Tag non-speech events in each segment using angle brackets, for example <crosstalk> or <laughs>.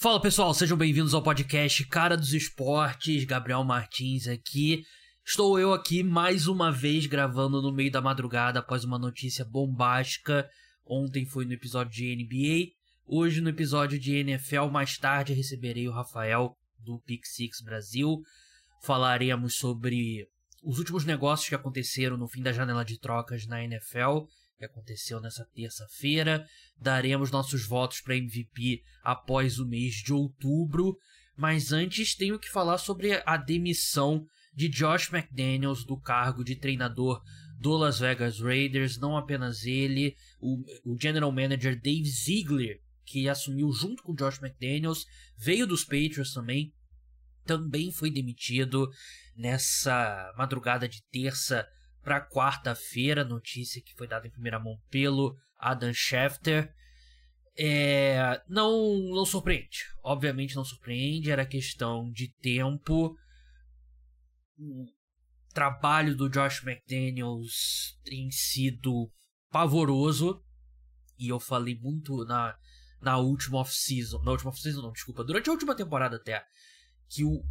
Fala pessoal, sejam bem-vindos ao podcast Cara dos Esportes, Gabriel Martins aqui. Estou eu aqui mais uma vez gravando no meio da madrugada após uma notícia bombástica. Ontem foi no episódio de NBA, hoje no episódio de NFL. Mais tarde receberei o Rafael do Pick Six Brasil. Falaremos sobre os últimos negócios que aconteceram no fim da janela de trocas na NFL que aconteceu nessa terça-feira. Daremos nossos votos para MVP após o mês de outubro. Mas antes tenho que falar sobre a demissão de Josh McDaniels do cargo de treinador do Las Vegas Raiders. Não apenas ele, o, o general manager Dave Ziegler, que assumiu junto com Josh McDaniels, veio dos Patriots também, também foi demitido nessa madrugada de terça para quarta-feira, notícia que foi dada em primeira mão pelo Adam Schefter. É, não, não surpreende. Obviamente não surpreende, era questão de tempo. O trabalho do Josh McDaniels tem sido pavoroso. E eu falei muito na, na última off-season. Na última off-season, não, desculpa. Durante a última temporada até. Que o,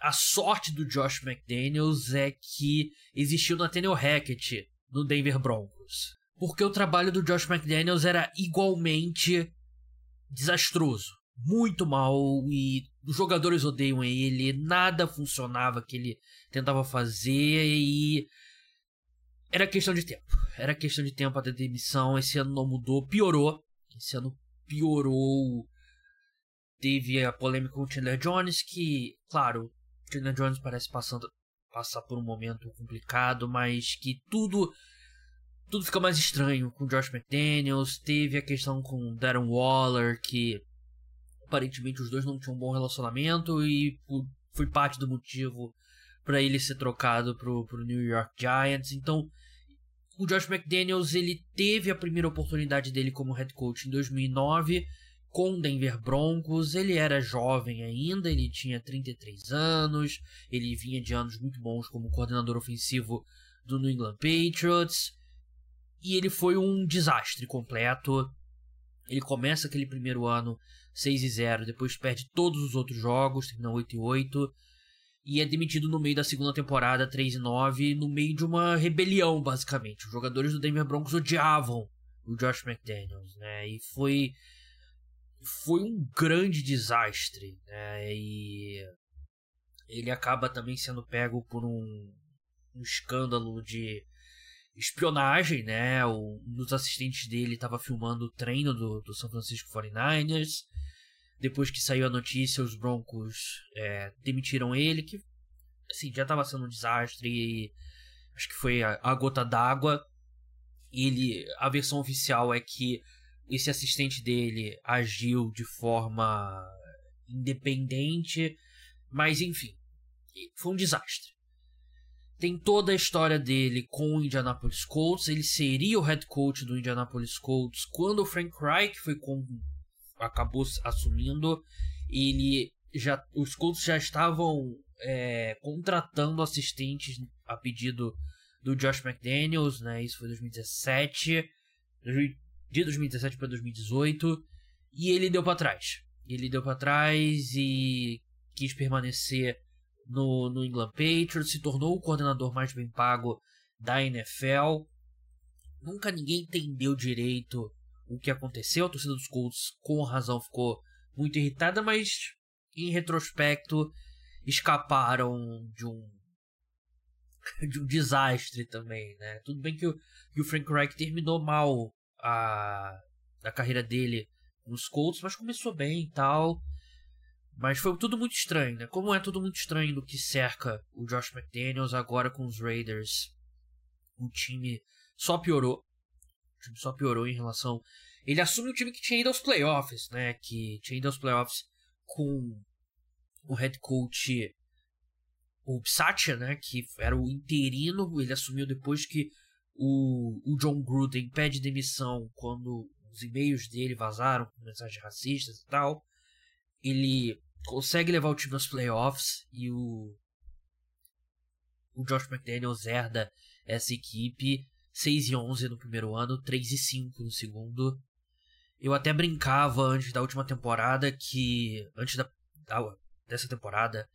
a sorte do Josh McDaniels é que existiu Nathaniel Hackett no Denver Broncos. Porque o trabalho do Josh McDaniels era igualmente desastroso. Muito mal e os jogadores odeiam ele, nada funcionava que ele tentava fazer e era questão de tempo. Era questão de tempo até demissão. Esse ano não mudou, piorou. Esse ano piorou. Teve a polêmica com o Chandler Jones, que, claro, Indiana Jones parece passando passar por um momento complicado, mas que tudo tudo fica mais estranho com Josh McDaniels. Teve a questão com Darren Waller, que aparentemente os dois não tinham um bom relacionamento e foi parte do motivo para ele ser trocado pro, pro New York Giants. Então, o Josh McDaniels ele teve a primeira oportunidade dele como head coach em 2009 com Denver Broncos. Ele era jovem ainda, ele tinha 33 anos, ele vinha de anos muito bons como coordenador ofensivo do New England Patriots. E ele foi um desastre completo. Ele começa aquele primeiro ano 6 e 0, depois perde todos os outros jogos, termina 8 e 8 e é demitido no meio da segunda temporada 3 e 9, no meio de uma rebelião, basicamente. Os jogadores do Denver Broncos odiavam o Josh McDaniels, né? E foi foi um grande desastre, né? E ele acaba também sendo pego por um, um escândalo de espionagem, né? Um dos assistentes dele estava filmando o treino do, do São Francisco 49ers. Depois que saiu a notícia, os Broncos é, demitiram ele, que assim, já estava sendo um desastre e acho que foi a, a gota d'água. Ele, a versão oficial é que esse assistente dele agiu de forma independente, mas enfim, foi um desastre. Tem toda a história dele com o Indianapolis Colts. Ele seria o head coach do Indianapolis Colts quando o Frank Reich foi com, acabou assumindo. Ele já, os Colts já estavam é, contratando assistentes a pedido do Josh McDaniels, né? Isso foi 2017 de 2017 para 2018 e ele deu para trás. Ele deu para trás e quis permanecer no, no England Patriots, se tornou o coordenador mais bem pago da NFL. Nunca ninguém entendeu direito o que aconteceu. A torcida dos Colts, com razão, ficou muito irritada, mas em retrospecto escaparam de um <laughs> de um desastre também, né? Tudo bem que o, que o Frank Reich terminou mal a, a carreira dele nos Colts, mas começou bem e tal. Mas foi tudo muito estranho, né? Como é tudo muito estranho do que cerca o Josh McDaniels agora com os Raiders. O time só piorou. O time só piorou em relação. Ele assume um time que tinha ido aos playoffs, né? Que tinha ido aos playoffs com o head coach o Psatia, né? Que era o interino. Ele assumiu depois que o, o John Gruden pede demissão quando os e-mails dele vazaram com mensagens racistas e tal. Ele consegue levar o time aos playoffs e o, o Josh McDaniels herda essa equipe 6 e 11 no primeiro ano, 3 e 5 no segundo. Eu até brincava antes da última temporada que. Antes da, da dessa temporada,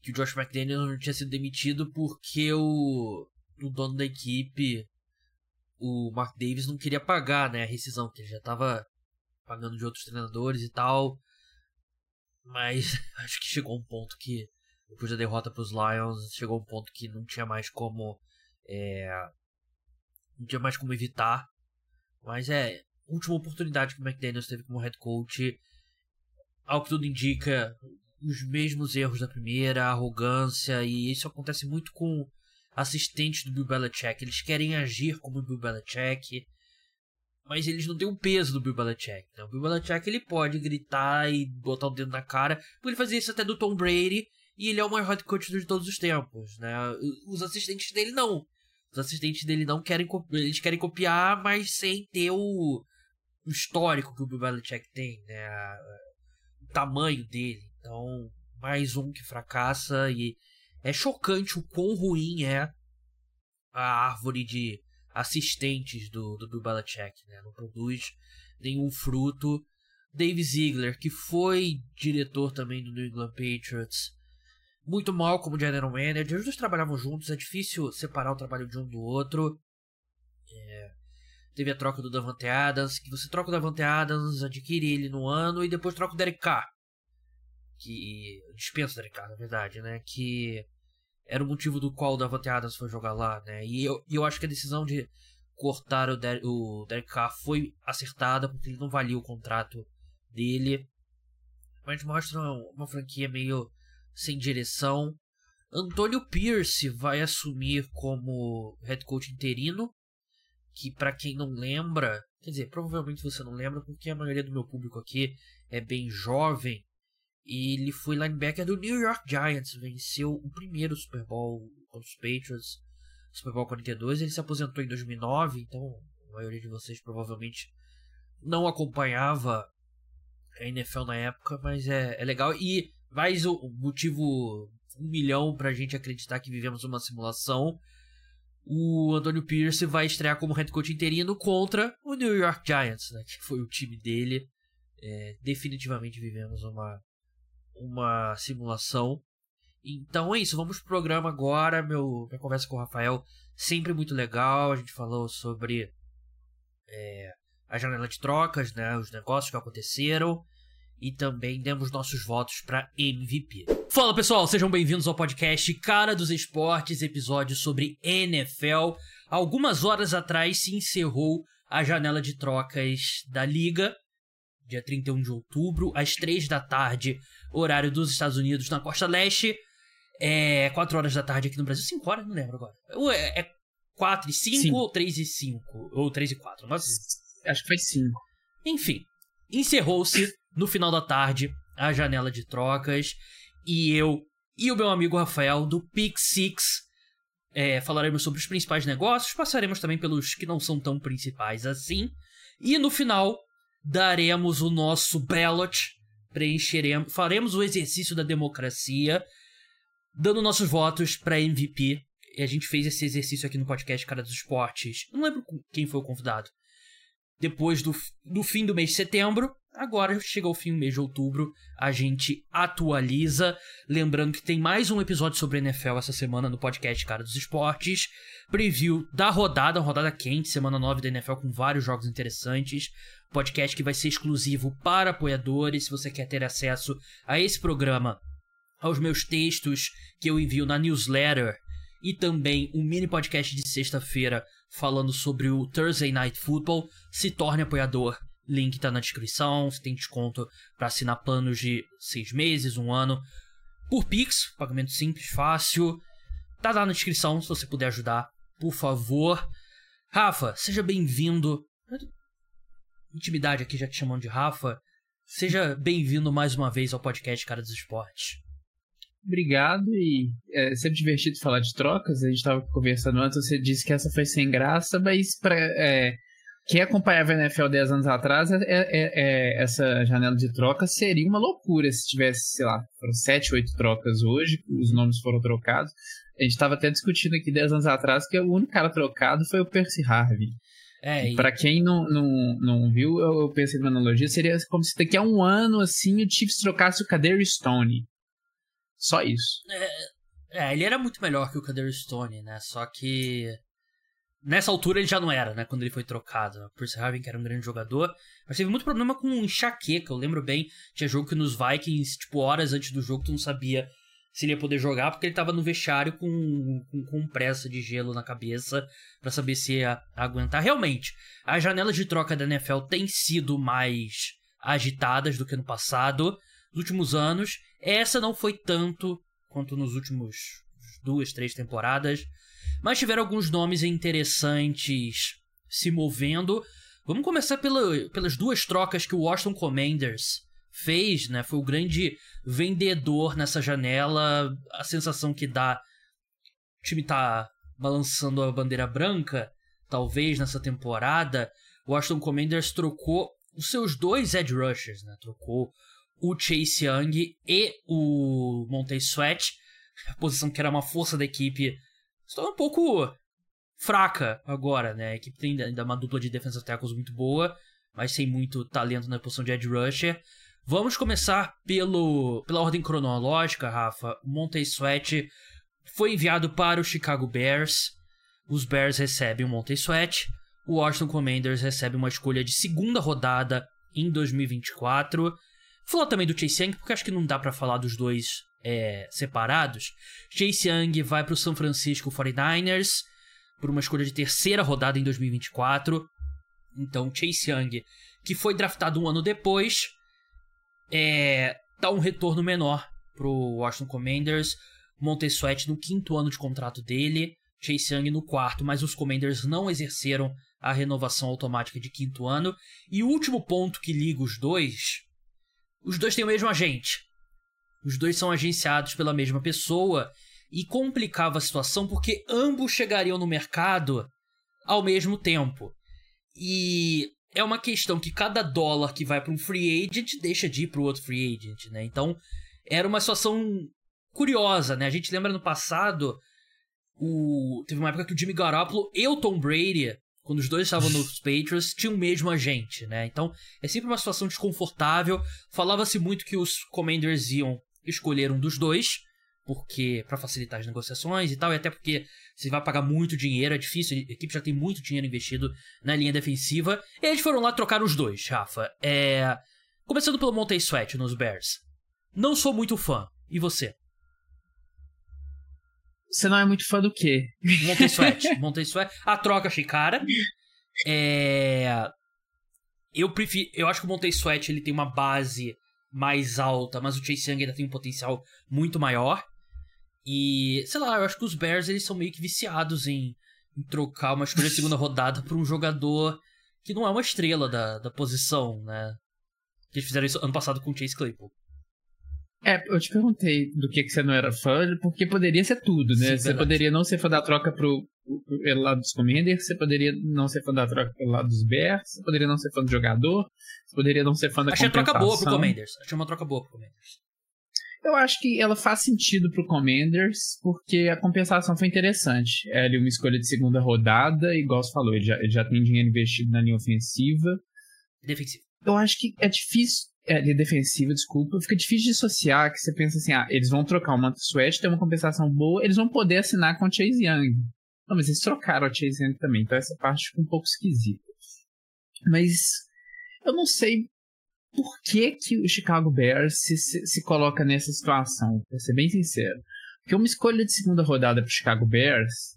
que o Josh McDaniels não tinha sido demitido porque o, o dono da equipe, o Mark Davis, não queria pagar né, a rescisão, que ele já estava pagando de outros treinadores e tal. Mas <laughs> acho que chegou um ponto que, depois da derrota para os Lions, chegou um ponto que não tinha mais como. É, não tinha mais como evitar. Mas é, última oportunidade que o McDaniels teve como head coach. Ao que tudo indica, os mesmos erros da primeira, arrogância, e isso acontece muito com assistentes do Bill Belichick. Eles querem agir como o Bill Belichick, mas eles não têm o peso do Bill Belichick. Né? O Bill Belichick ele pode gritar e botar o dedo na cara, porque ele fazia isso até do Tom Brady, e ele é o maior head coach de todos os tempos. Né? Os assistentes dele não. Os assistentes dele não querem eles querem copiar, mas sem ter o, o histórico que o Bill Belichick tem, né? o tamanho dele. Então, mais um que fracassa e é chocante o quão ruim é a árvore de assistentes do, do Bill Belichick, né? Não produz nenhum fruto. Dave Ziegler, que foi diretor também do New England Patriots, muito mal como general manager. Os dois trabalhavam juntos, é difícil separar o trabalho de um do outro. É, teve a troca do Davante Adams, que você troca o Davante Adams, adquire ele no ano e depois troca o Derek Carr que dispensa da Ricardo, na verdade, né? Que era o motivo do qual o Davante Adams foi jogar lá, né? E eu, eu acho que a decisão de cortar o, Der o Derek Carr foi acertada, porque ele não valia o contrato dele. Mas mostra uma, franquia meio sem direção. Antônio Pierce vai assumir como head coach interino, que para quem não lembra, quer dizer, provavelmente você não lembra, porque a maioria do meu público aqui é bem jovem, ele foi linebacker do New York Giants, venceu o primeiro Super Bowl contra os Patriots, Super Bowl 42. Ele se aposentou em 2009, então a maioria de vocês provavelmente não acompanhava a NFL na época, mas é, é legal. E mais o motivo um milhão pra gente acreditar que vivemos uma simulação. O Antonio Pierce vai estrear como head coach interino contra o New York Giants, né, que foi o time dele. É, definitivamente vivemos uma uma simulação. Então é isso, vamos pro programa agora. Meu, minha conversa com o Rafael sempre muito legal. A gente falou sobre é, a janela de trocas, né, os negócios que aconteceram. E também demos nossos votos para MVP. Fala pessoal, sejam bem-vindos ao podcast Cara dos Esportes, episódio sobre NFL. Algumas horas atrás se encerrou a janela de trocas da liga dia 31 de outubro, às 3 da tarde, horário dos Estados Unidos, na costa leste. É 4 horas da tarde aqui no Brasil. 5 horas? Não lembro agora. É, é 4 e 5 Sim. ou 3 e 5? Ou 3 e 4? Mas... Acho que foi 5. Enfim, encerrou-se no final da tarde a janela de trocas. E eu e o meu amigo Rafael do Pick Six é, falaremos sobre os principais negócios, passaremos também pelos que não são tão principais assim. E no final, daremos o nosso ballot, preencheremos, faremos o exercício da democracia, dando nossos votos para MVP. E a gente fez esse exercício aqui no podcast Cara dos Esportes. Não lembro quem foi o convidado. Depois do, do fim do mês de setembro, Agora chega o fim do mês de outubro, a gente atualiza. Lembrando que tem mais um episódio sobre NFL essa semana no podcast Cara dos Esportes. Preview da rodada, rodada quente, semana 9 da NFL com vários jogos interessantes. Podcast que vai ser exclusivo para apoiadores. Se você quer ter acesso a esse programa, aos meus textos que eu envio na newsletter e também um mini podcast de sexta-feira falando sobre o Thursday Night Football, se torne apoiador Link tá na descrição. Você tem desconto para assinar planos de seis meses, um ano. Por Pix, pagamento simples, fácil. Tá lá na descrição se você puder ajudar, por favor. Rafa, seja bem-vindo. Intimidade aqui já te chamando de Rafa. Seja bem-vindo mais uma vez ao podcast Cara dos Esportes. Obrigado e é sempre divertido falar de trocas. A gente estava conversando antes, você disse que essa foi sem graça, mas para é, quem acompanhava a NFL 10 anos atrás, é, é, é, essa janela de troca seria uma loucura se tivesse, sei lá, foram 7, 8 trocas hoje, os nomes foram trocados. A gente estava até discutindo aqui 10 anos atrás que o único cara trocado foi o Percy Harvey. É, e... Pra quem não, não, não viu, eu pensei numa analogia, seria como se daqui a um ano, assim, o Chiefs trocasse o Kader Stone. Só isso. É, é, ele era muito melhor que o Kader Stone, né? Só que nessa altura ele já não era, né? Quando ele foi trocado. O Percy Harvin, que era um grande jogador, mas teve muito problema com enxaqueca. Eu lembro bem, tinha jogo que nos Vikings, tipo, horas antes do jogo, tu não sabia se ele ia poder jogar, porque ele tava no vestiário com, com, com pressa de gelo na cabeça para saber se ia aguentar. Realmente, as janelas de troca da NFL têm sido mais agitadas do que no passado, nos últimos anos. Essa não foi tanto quanto nos últimos duas, três temporadas, mas tiveram alguns nomes interessantes se movendo. Vamos começar pela, pelas duas trocas que o Washington Commanders fez, né? Foi o grande vendedor nessa janela. A sensação que dá. O time tá balançando a bandeira branca, talvez nessa temporada. O Washington Commanders trocou os seus dois edge rushers, né? Trocou o Chase Young e o Montez Sweat. A posição que era uma força da equipe está um pouco fraca agora, né? A equipe tem ainda uma dupla de defensive tackles muito boa, mas sem muito talento na posição de edge rusher. Vamos começar pelo, pela ordem cronológica, Rafa. Montez Sweat foi enviado para o Chicago Bears. Os Bears recebem o Montez Sweat. O Washington Commanders recebe uma escolha de segunda rodada em 2024. Falar também do Chase Young, porque acho que não dá para falar dos dois é, separados. Chase Young vai para o San Francisco 49ers por uma escolha de terceira rodada em 2024. Então, Chase Young, que foi draftado um ano depois, é, dá um retorno menor pro Washington Commanders. Montez Sweat no quinto ano de contrato dele, Chase Young no quarto, mas os Commanders não exerceram a renovação automática de quinto ano. E o último ponto que liga os dois: os dois têm o mesmo agente. Os dois são agenciados pela mesma pessoa e complicava a situação porque ambos chegariam no mercado ao mesmo tempo. E é uma questão que cada dólar que vai para um free agent deixa de ir para o outro free agent, né? Então, era uma situação curiosa, né? A gente lembra no passado, o... teve uma época que o Jimmy Garoppolo e o Tom Brady, quando os dois estavam nos <laughs> Patriots, tinham o mesmo agente, né? Então, é sempre uma situação desconfortável. Falava-se muito que os Commanders iam escolher um dos dois, porque para facilitar as negociações e tal, e até porque você vai pagar muito dinheiro, é difícil, a equipe já tem muito dinheiro investido na linha defensiva. E eles foram lá trocar os dois, Rafa. É... Começando pelo Montez Sweat nos Bears. Não sou muito fã. E você? Você não é muito fã do quê? Montez <laughs> Sweat. Montez Sweat. A troca achei cara. É... Eu prefiro... Eu acho que o Montez Sweat ele tem uma base mais alta, mas o Chase Young ainda tem um potencial muito maior. E, sei lá, eu acho que os Bears eles são meio que viciados em, em trocar uma escolha de segunda <laughs> rodada por um jogador que não é uma estrela da, da posição, né? Eles fizeram isso ano passado com o Chase Claypool. É, eu te perguntei do que, que você não era fã, porque poderia ser tudo, né? Sim, você verdade. poderia não ser fã da troca pro, pelo lado dos Commanders, você poderia não ser fã da troca pelo lado dos Bears, você poderia não ser fã do jogador, você poderia não ser fã da Achei compensação. Achei a troca boa pro Commanders. Achei uma troca boa pro Commanders. Eu acho que ela faz sentido pro Commanders, porque a compensação foi interessante. É ali uma escolha de segunda rodada, igual você falou, ele já, ele já tem dinheiro investido na linha ofensiva. Defensiva. Eu acho que é difícil. É, linha defensiva, desculpa. Fica difícil de associar que você pensa assim, ah, eles vão trocar o Manto Sweat, tem uma compensação boa, eles vão poder assinar com o Chase Young. Não, mas eles trocaram o Chase Young também, então essa parte fica um pouco esquisita. Mas eu não sei por que, que o Chicago Bears se, se, se coloca nessa situação, pra ser bem sincero. Porque uma escolha de segunda rodada para Chicago Bears,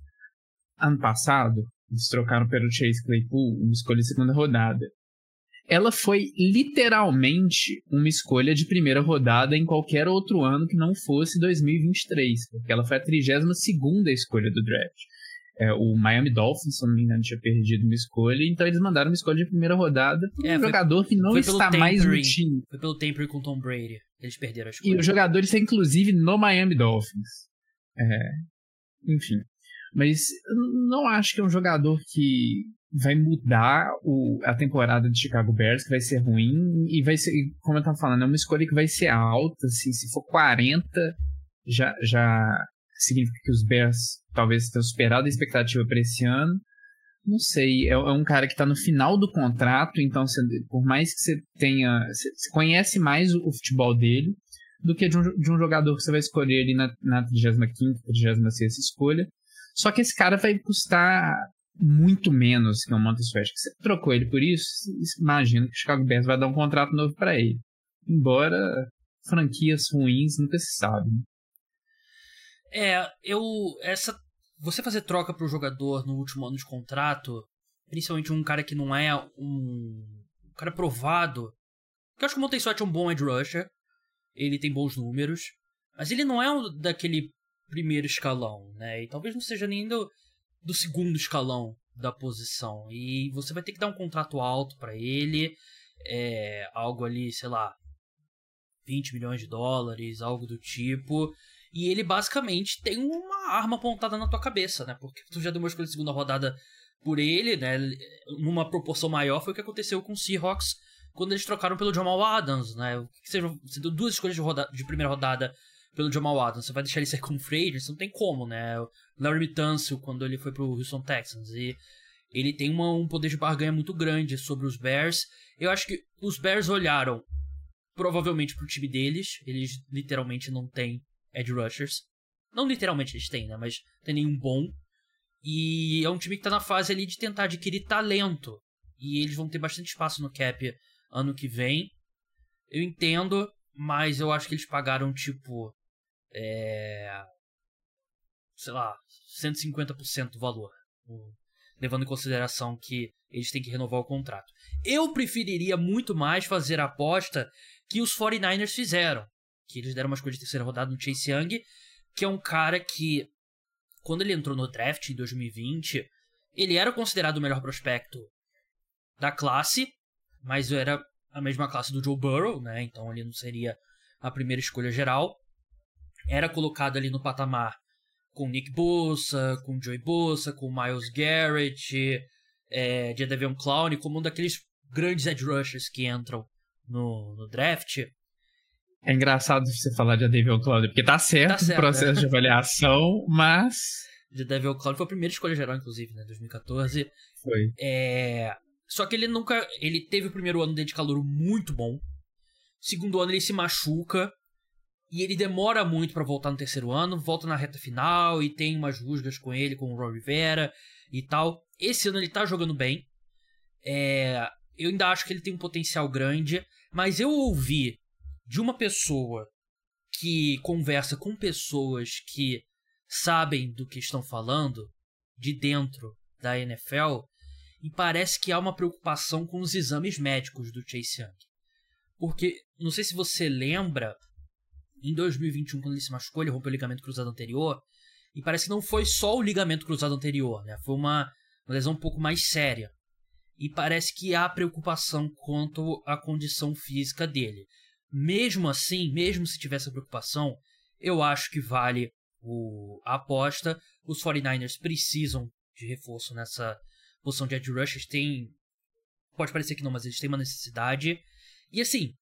ano passado, eles trocaram pelo Chase Claypool, uma escolha de segunda rodada. Ela foi literalmente uma escolha de primeira rodada em qualquer outro ano que não fosse 2023, porque ela foi a 32 segunda escolha do draft. É, o Miami Dolphins, se não me engano, tinha perdido uma escolha, então eles mandaram uma escolha de primeira rodada para um é, jogador que não está mais no time. Foi pelo tampering com Tom Brady. Eles perderam a escolha. E o jogador está inclusive no Miami Dolphins. É, enfim. Mas não acho que é um jogador que vai mudar o, a temporada de Chicago Bears, que vai ser ruim, e vai ser, como eu tava falando, é uma escolha que vai ser alta, assim, se for 40, já, já significa que os Bears talvez tenham superado a expectativa para esse ano. não sei, é, é, um cara que está no final do contrato, então por mais que você tenha. Você conhece mais o, o, futebol dele do que de um, de um jogador que você vai escolher ali na, na 35, 36 escolha. Só que esse cara vai custar muito menos que o Montes Sweat. Você trocou ele por isso, imagino que o Chicago Bears vai dar um contrato novo para ele. Embora franquias ruins nunca se sabe. Né? É, eu. Essa. Você fazer troca pro jogador no último ano de contrato, principalmente um cara que não é um. um cara provado. Eu acho que o Montes Sweat é um bom edge rusher. Ele tem bons números. Mas ele não é um daquele primeiro escalão, né? E talvez não seja nem do, do segundo escalão da posição. E você vai ter que dar um contrato alto para ele, é, algo ali, sei lá, 20 milhões de dólares, algo do tipo. E ele basicamente tem uma arma apontada na tua cabeça, né? Porque tu já deu uma escolha de segunda rodada por ele, né? Numa proporção maior foi o que aconteceu com o Seahawks quando eles trocaram pelo Jamal Adams, né? Deu duas escolhas de, de primeira rodada pelo Jamal Adams. Você vai deixar ele sair como free agent? Não tem como, né? O Larry Mitancio, quando ele foi pro Houston Texans. E ele tem uma, um poder de barganha muito grande sobre os Bears. Eu acho que os Bears olharam provavelmente pro time deles. Eles literalmente não têm edge rushers. Não literalmente eles têm, né? Mas tem nenhum bom. E é um time que tá na fase ali de tentar adquirir talento. E eles vão ter bastante espaço no cap ano que vem. Eu entendo, mas eu acho que eles pagaram tipo é, sei lá, 150% do valor, levando em consideração que eles têm que renovar o contrato. Eu preferiria muito mais fazer a aposta que os 49ers fizeram, que eles deram uma escolha de terceira rodada no Chase Young, que é um cara que, quando ele entrou no draft em 2020, ele era considerado o melhor prospecto da classe, mas era a mesma classe do Joe Burrow, né? Então ele não seria a primeira escolha geral era colocado ali no patamar com Nick Bosa, com Joey Bosa, com Miles Garrett, é, Jadavion Clown, como um daqueles grandes edge rushers que entram no, no draft. É engraçado você falar de Jadavion Clown, porque tá certo, tá certo o processo é. de avaliação, mas... Jadavion Clown foi a primeira escolha geral, inclusive, né, 2014. Foi. É... Só que ele nunca... Ele teve o primeiro ano dele de calor muito bom. Segundo ano ele se machuca, e ele demora muito para voltar no terceiro ano, volta na reta final e tem umas rusgas com ele, com o Ron Rivera e tal. Esse ano ele tá jogando bem. É, eu ainda acho que ele tem um potencial grande, mas eu ouvi de uma pessoa que conversa com pessoas que sabem do que estão falando de dentro da NFL e parece que há uma preocupação com os exames médicos do Chase Young. Porque, não sei se você lembra, em 2021, quando ele se machucou, ele rompeu o ligamento cruzado anterior. E parece que não foi só o ligamento cruzado anterior, né? Foi uma, uma lesão um pouco mais séria. E parece que há preocupação quanto à condição física dele. Mesmo assim, mesmo se tivesse preocupação, eu acho que vale o, a aposta. Os 49ers precisam de reforço nessa posição de edge rushers. Tem, pode parecer que não, mas eles têm uma necessidade. E assim,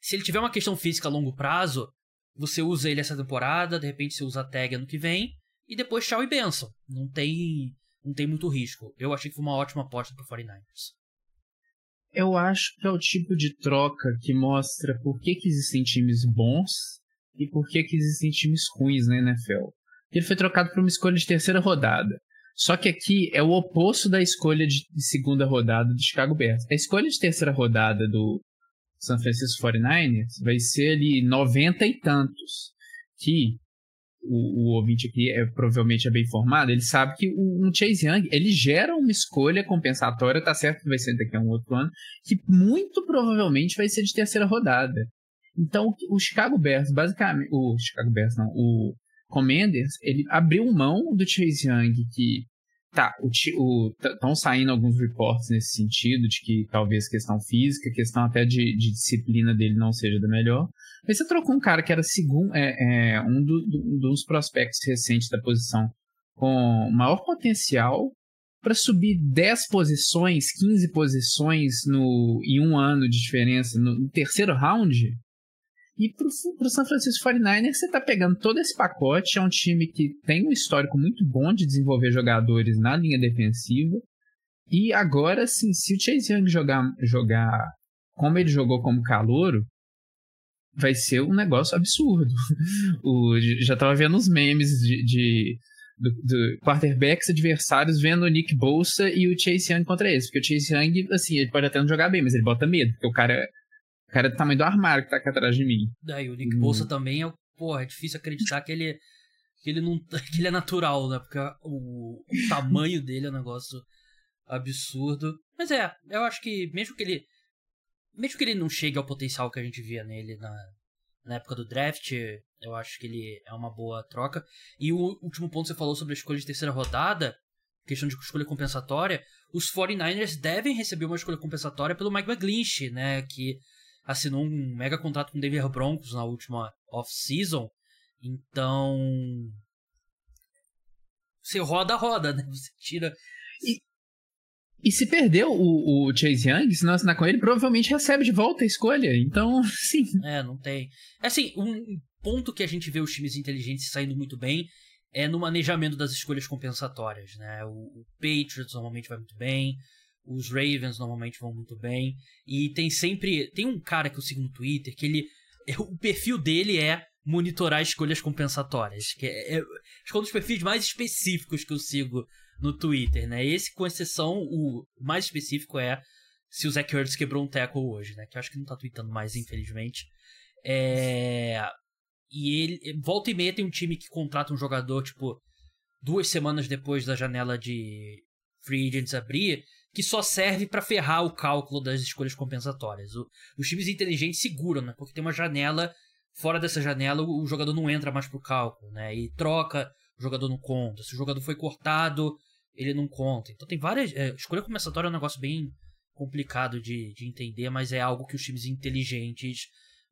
se ele tiver uma questão física a longo prazo, você usa ele essa temporada, de repente você usa a tag ano que vem, e depois tchau e benção. Não tem, não tem muito risco. Eu achei que foi uma ótima aposta pro 49ers. Eu acho que é o tipo de troca que mostra por que, que existem times bons e por que, que existem times ruins na NFL. Ele foi trocado por uma escolha de terceira rodada. Só que aqui é o oposto da escolha de segunda rodada do Chicago Bears. A escolha de terceira rodada do San Francisco 49ers vai ser ali 90 e tantos. Que o, o ouvinte aqui é, provavelmente é bem informado, ele sabe que um Chase Young, ele gera uma escolha compensatória, tá certo que vai ser daqui a um outro ano, que muito provavelmente vai ser de terceira rodada. Então, o Chicago Bears, basicamente, o Chicago Bears não, o Commanders, ele abriu mão do Chase Young, que Tá, estão saindo alguns reportes nesse sentido, de que talvez questão física, questão até de, de disciplina dele não seja da melhor. Mas você trocou um cara que era segundo, é, é um do, do, dos prospectos recentes da posição com maior potencial para subir 10 posições, 15 posições no, em um ano de diferença no, no terceiro round, e pro, pro San Francisco 49ers, você tá pegando todo esse pacote. É um time que tem um histórico muito bom de desenvolver jogadores na linha defensiva. E agora, sim, se o Chase Young jogar, jogar como ele jogou como calouro, vai ser um negócio absurdo. <laughs> o, já tava vendo os memes de, de do, do, quarterbacks adversários vendo o Nick Bolsa e o Chase Young contra eles. Porque o Chase Young, assim, ele pode até não jogar bem, mas ele bota medo, porque o cara, cara é do tamanho do armário que tá aqui atrás de mim. Daí o Nick hum. Bolsa também é, porra, é difícil acreditar que ele, que ele não <laughs> que ele é natural, né? Porque o, o tamanho dele é um negócio absurdo. Mas é, eu acho que mesmo que ele mesmo que ele não chegue ao potencial que a gente via nele na, na época do draft, eu acho que ele é uma boa troca. E o último ponto que você falou sobre a escolha de terceira rodada, questão de escolha compensatória, os 49ers devem receber uma escolha compensatória pelo Mike McGlinchey, né, que assinou um mega contrato com o Denver Broncos na última off-season. Então, você roda a roda, né? Você tira e, e se perdeu o, o Chase Young, se não assinar com ele, provavelmente recebe de volta a escolha. Então, <laughs> sim. É, não tem. É assim, um ponto que a gente vê os times inteligentes saindo muito bem é no manejamento das escolhas compensatórias, né? O, o Patriots normalmente vai muito bem, os Ravens normalmente vão muito bem. E tem sempre. Tem um cara que eu sigo no Twitter que ele. O perfil dele é monitorar escolhas compensatórias. Que é, é, acho que é um dos perfis mais específicos que eu sigo no Twitter, né? Esse, com exceção, o mais específico é se o Zach Ertz quebrou um tackle hoje, né? Que eu acho que não tá tweetando mais, infelizmente. É... E ele, volta e meia tem um time que contrata um jogador, tipo, duas semanas depois da janela de free agents abrir, que só serve para ferrar o cálculo das escolhas compensatórias. O, os times inteligentes seguram, né? Porque tem uma janela, fora dessa janela o, o jogador não entra mais pro cálculo, né? E troca, o jogador não conta. Se o jogador foi cortado, ele não conta. Então tem várias. É, escolha compensatória é um negócio bem complicado de, de entender, mas é algo que os times inteligentes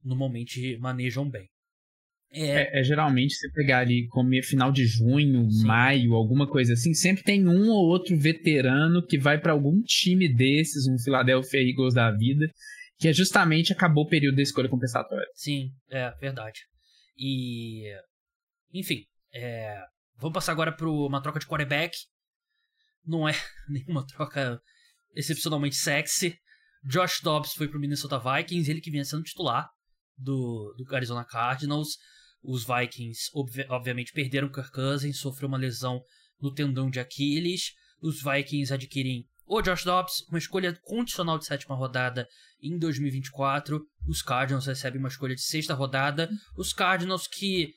normalmente manejam bem. É... É, é, geralmente você pegar ali como final de junho, Sim. maio, alguma coisa assim, sempre tem um ou outro veterano que vai para algum time desses, um Philadelphia Eagles da vida, que é justamente acabou o período da escolha compensatória. Sim, é verdade. E enfim, é... vamos passar agora para uma troca de quarterback não é <laughs> nenhuma troca excepcionalmente sexy. Josh Dobbs foi pro Minnesota Vikings, ele que vinha sendo titular do, do Arizona Cardinals. Os Vikings, obvi obviamente, perderam Kirk Cousins, sofreu uma lesão no tendão de Aquiles. Os Vikings adquirem o Josh Dobbs, uma escolha condicional de sétima rodada em 2024. Os Cardinals recebem uma escolha de sexta rodada. Os Cardinals que,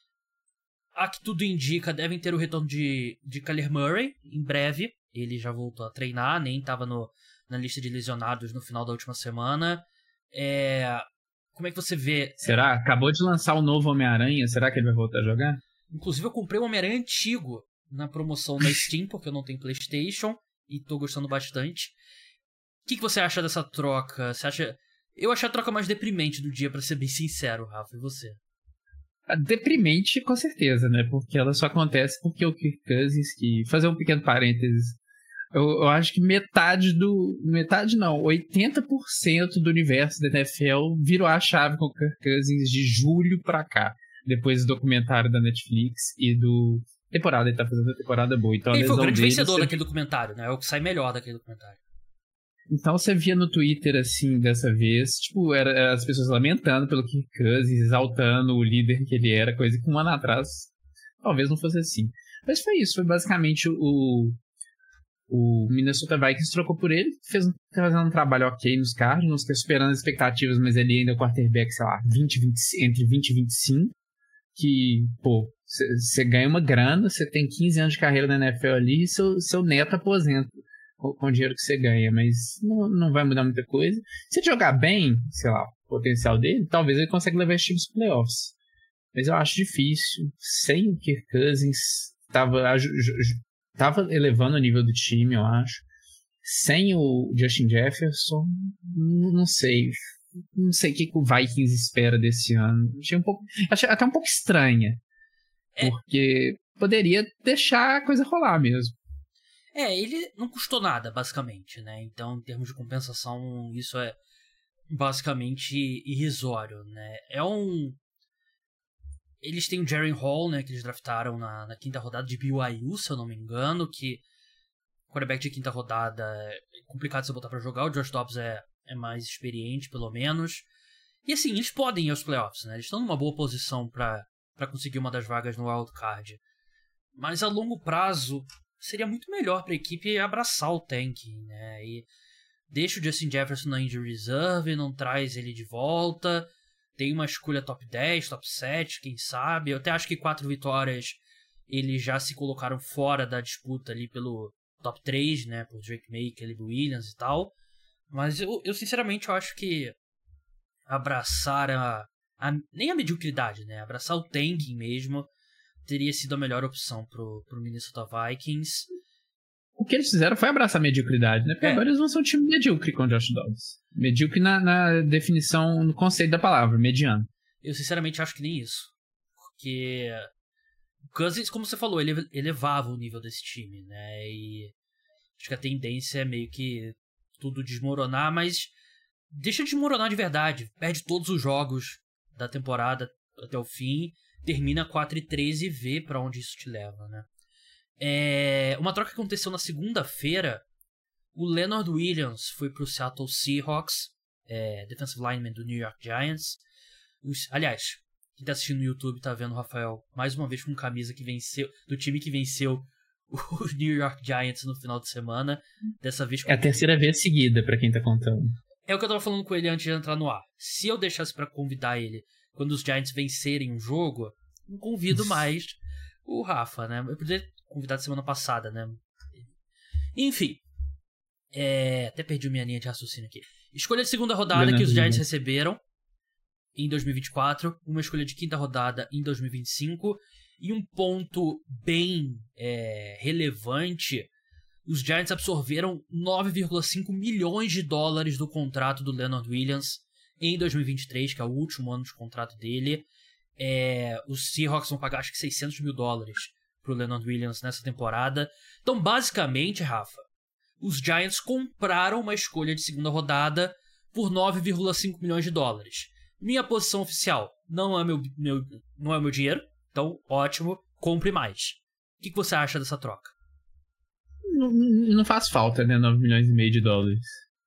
a que tudo indica, devem ter o retorno de, de Kyler Murray em breve ele já voltou a treinar, nem estava na lista de lesionados no final da última semana. É, como é que você vê? Será? Acabou de lançar o novo Homem-Aranha, será que ele vai voltar a jogar? Inclusive, eu comprei o Homem-Aranha antigo na promoção da Steam, <laughs> porque eu não tenho PlayStation e tô gostando bastante. O que, que você acha dessa troca? Você acha. Eu achei a troca mais deprimente do dia, para ser bem sincero, Rafa, e você? Deprimente, com certeza, né? Porque ela só acontece porque o Kirk Cousins, que fazer um pequeno parênteses, eu, eu, acho que metade do. Metade não, 80% do universo da NFL virou a chave com o Kirk Cousins de julho pra cá. Depois do documentário da Netflix e do. Temporada, ele tá fazendo a temporada boa. Então, ele foi o grande vencedor daquele documentário, né? É o que sai melhor daquele documentário. Então você via no Twitter, assim, dessa vez, tipo, era, as pessoas lamentando pelo Kirk Cousins, exaltando o líder que ele era, coisa que um ano atrás talvez não fosse assim. Mas foi isso, foi basicamente o, o Minnesota Vikings trocou por ele, fez um, tá fazendo um trabalho ok nos Cardinals, tá superando as expectativas, mas ele ainda é o quarterback, sei lá, 20, 20, entre 20 e 25, que, pô, você ganha uma grana, você tem 15 anos de carreira na NFL ali e seu, seu neto aposenta com o dinheiro que você ganha, mas não, não vai mudar muita coisa. Se jogar bem, sei lá, o potencial dele, talvez ele consiga levar esse time para playoffs. Mas eu acho difícil. Sem o Kirk Cousins, tava, tava elevando o nível do time, eu acho. Sem o Justin Jefferson, não sei. Não sei o que, o Vikings espera desse ano. Achei, um pouco, achei até um pouco estranha. É. Porque poderia deixar a coisa rolar mesmo. É, ele não custou nada, basicamente, né? Então, em termos de compensação, isso é basicamente irrisório, né? É um. Eles têm o Jerry Hall, né? Que eles draftaram na, na quinta rodada de BYU, se eu não me engano, que quarterback de quinta rodada é complicado você botar para jogar. O Josh Dobbs é, é mais experiente, pelo menos. E assim, eles podem ir aos playoffs, né? Eles estão numa boa posição para conseguir uma das vagas no wild card. Mas a longo prazo seria muito melhor para a equipe abraçar o tanking, né? E deixa o Justin Jefferson na injury reserve, não traz ele de volta. Tem uma escolha top 10, top 7, quem sabe. Eu até acho que quatro vitórias eles já se colocaram fora da disputa ali pelo top 3, né? Por Drake May, Caleb Williams e tal. Mas eu, eu sinceramente eu acho que abraçar a, a, nem a mediocridade, né? Abraçar o tanking mesmo teria sido a melhor opção pro, pro Minnesota Vikings. O que eles fizeram foi abraçar a mediocridade, né? Porque é. agora eles vão ser um time medíocre com o Josh Dobbs. Medíocre na, na definição, no conceito da palavra, mediano. Eu sinceramente acho que nem isso. Porque o Cousins, como você falou, ele elevava o nível desse time, né? E acho que a tendência é meio que tudo desmoronar, mas deixa de desmoronar de verdade. Perde todos os jogos da temporada até o fim, termina 4 e 13 e vê para onde isso te leva, né? É, uma troca que aconteceu na segunda-feira, o Leonard Williams foi pro Seattle Seahawks, é, defensive lineman do New York Giants. Os, aliás, quem tá assistindo no YouTube tá vendo o Rafael mais uma vez com camisa que venceu do time que venceu <laughs> os New York Giants no final de semana. Dessa vez com... É a terceira vez seguida para quem tá contando. É o que eu tava falando com ele antes de entrar no ar. Se eu deixasse para convidar ele quando os Giants vencerem um jogo, não convido mais o Rafa, né? Eu poderia convidar semana passada, né? Enfim. É... Até perdi minha linha de raciocínio aqui. Escolha de segunda rodada que os Giants receberam em 2024, uma escolha de quinta rodada em 2025 e um ponto bem é, relevante. Os Giants absorveram 9,5 milhões de dólares do contrato do Leonard Williams em 2023, que é o último ano de contrato dele. É, os Seahawks vão pagar acho que 600 mil dólares pro Leonard Williams nessa temporada. Então, basicamente, Rafa, os Giants compraram uma escolha de segunda rodada por 9,5 milhões de dólares. Minha posição oficial não é meu, meu, não é meu dinheiro, então ótimo, compre mais. O que, que você acha dessa troca? Não, não, faz falta, né? 9 milhões e meio de dólares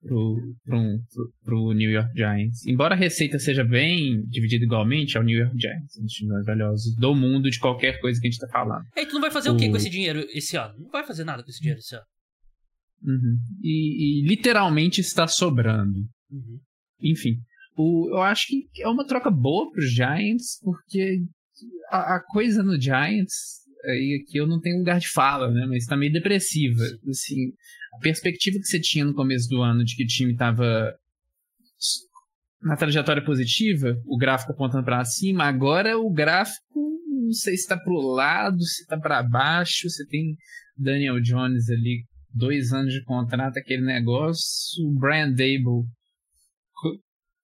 pro, pro, pro, pro New York Giants. Embora a receita seja bem dividida igualmente ao New York Giants, um dos times mais valiosos do mundo de qualquer coisa que a gente tá falando. E tu não vai fazer o, o que com esse dinheiro esse ano? Não vai fazer nada com esse dinheiro esse ano. Uhum. E, e, literalmente está sobrando. Uhum. Enfim, o, eu acho que é uma troca boa para os Giants, porque a, a, coisa no Giants, aí aqui eu não tenho lugar de fala, né? Mas está meio depressiva. Assim, a perspectiva que você tinha no começo do ano de que o time estava na trajetória positiva, o gráfico apontando para cima, agora o gráfico não sei se está para o lado, se está para baixo, você tem Daniel Jones ali, dois anos de contrato, aquele negócio, o Brian Dable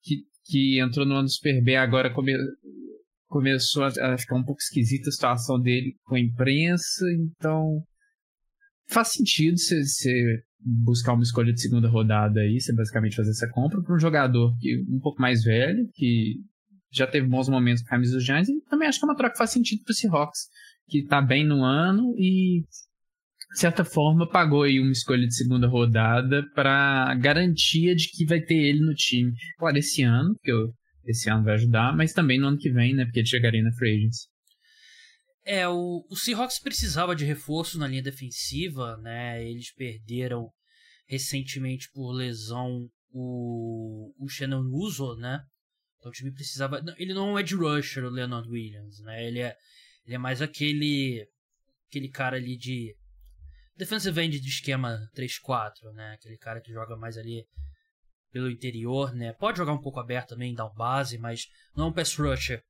que, que entrou no ano Super B agora come, começou a, ficar um pouco esquisita a situação dele com a imprensa, então faz sentido você buscar uma escolha de segunda rodada aí, você basicamente fazer essa compra para um jogador que, um pouco mais velho, que já teve bons momentos com a camisa dos Giants, e também acho que é uma troca que faz sentido para o Seahawks, que está bem no ano e de certa forma, pagou aí uma escolha de segunda rodada para garantia de que vai ter ele no time. Claro, esse ano, porque eu, esse ano vai ajudar, mas também no ano que vem, né? Porque ele chegaria na Free Agents. É, o, o Seahawks precisava de reforço na linha defensiva, né? Eles perderam recentemente por lesão o, o Shannon Uso, né? Então o time precisava. Ele não é um edge rusher, o Leonard Williams, né? Ele é, ele é mais aquele aquele cara ali de defensive end de esquema 3-4, né? Aquele cara que joga mais ali pelo interior, né? Pode jogar um pouco aberto também, dar um base, mas não é um pass rusher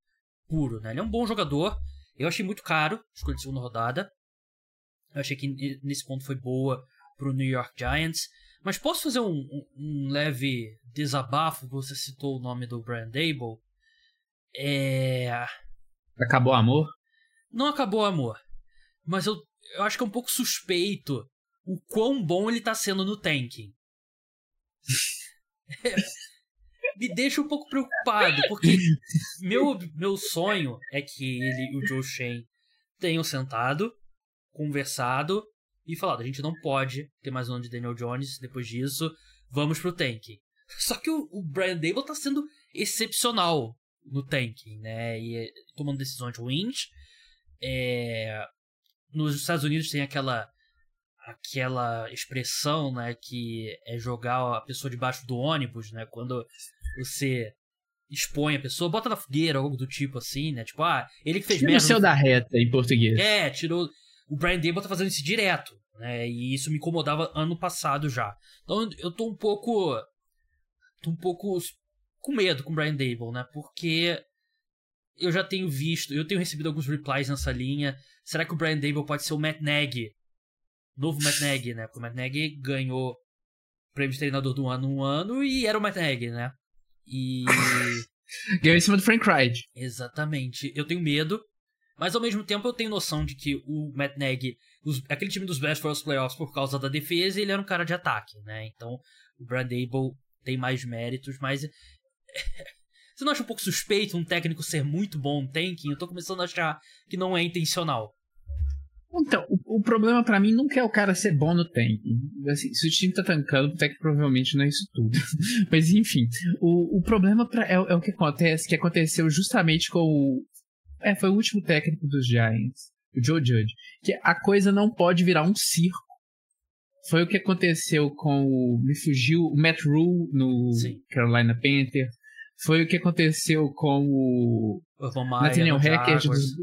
puro, né? Ele é um bom jogador. Eu achei muito caro, escolha de segunda rodada. Eu achei que nesse ponto foi boa pro New York Giants. Mas posso fazer um, um, um leve desabafo? Você citou o nome do Brian Dable. É... Acabou o amor? Não acabou o amor. Mas eu eu acho que é um pouco suspeito o quão bom ele tá sendo no tanking. <laughs> <laughs> me deixa um pouco preocupado, porque meu, meu sonho é que ele e o Joe Shane tenham sentado, conversado e falado: a gente não pode ter mais um ano de Daniel Jones depois disso, vamos pro tanking. Só que o, o Brian Dable tá sendo excepcional no tanking, né? E é, tomando decisões ruins. É... Nos Estados Unidos tem aquela aquela expressão, né, que é jogar a pessoa debaixo do ônibus, né, quando você expõe a pessoa, bota na fogueira, algo do tipo assim, né, tipo, ah, ele que fez Tira merda. o céu da reta em português. É, tirou. O Brian Dable tá fazendo isso direto, né, e isso me incomodava ano passado já. Então eu tô um pouco. tô um pouco com medo com o Brian Dable, né, porque eu já tenho visto, eu tenho recebido alguns replies nessa linha. Será que o Brian Dable pode ser o Matt Nagy novo Matt Nagy, né? Porque o Matt Nagy ganhou o prêmio de treinador do ano um ano e era o Matt Nagy, né? E. <laughs> ganhou em cima do Frank Wright. Exatamente. Eu tenho medo, mas ao mesmo tempo eu tenho noção de que o Matt Nagy, os, aquele time dos Bears foi aos playoffs por causa da defesa e ele era um cara de ataque, né? Então o Brad Abel tem mais méritos, mas. <laughs> Você não acha um pouco suspeito um técnico ser muito bom no tanking? Eu tô começando a achar que não é intencional. Então, o, o problema para mim nunca é o cara ser bom no tank. Assim, se o time tá tancando, o que provavelmente não é isso tudo. <laughs> Mas enfim, o, o problema pra, é, é, o que acontece, que aconteceu justamente com o. É, foi o último técnico dos Giants, o Joe Judge. Que a coisa não pode virar um circo. Foi o que aconteceu com o. Me fugiu o Matt Rule no Sim. Carolina Panther. Foi o que aconteceu com o. Nathaniel Hackett dos,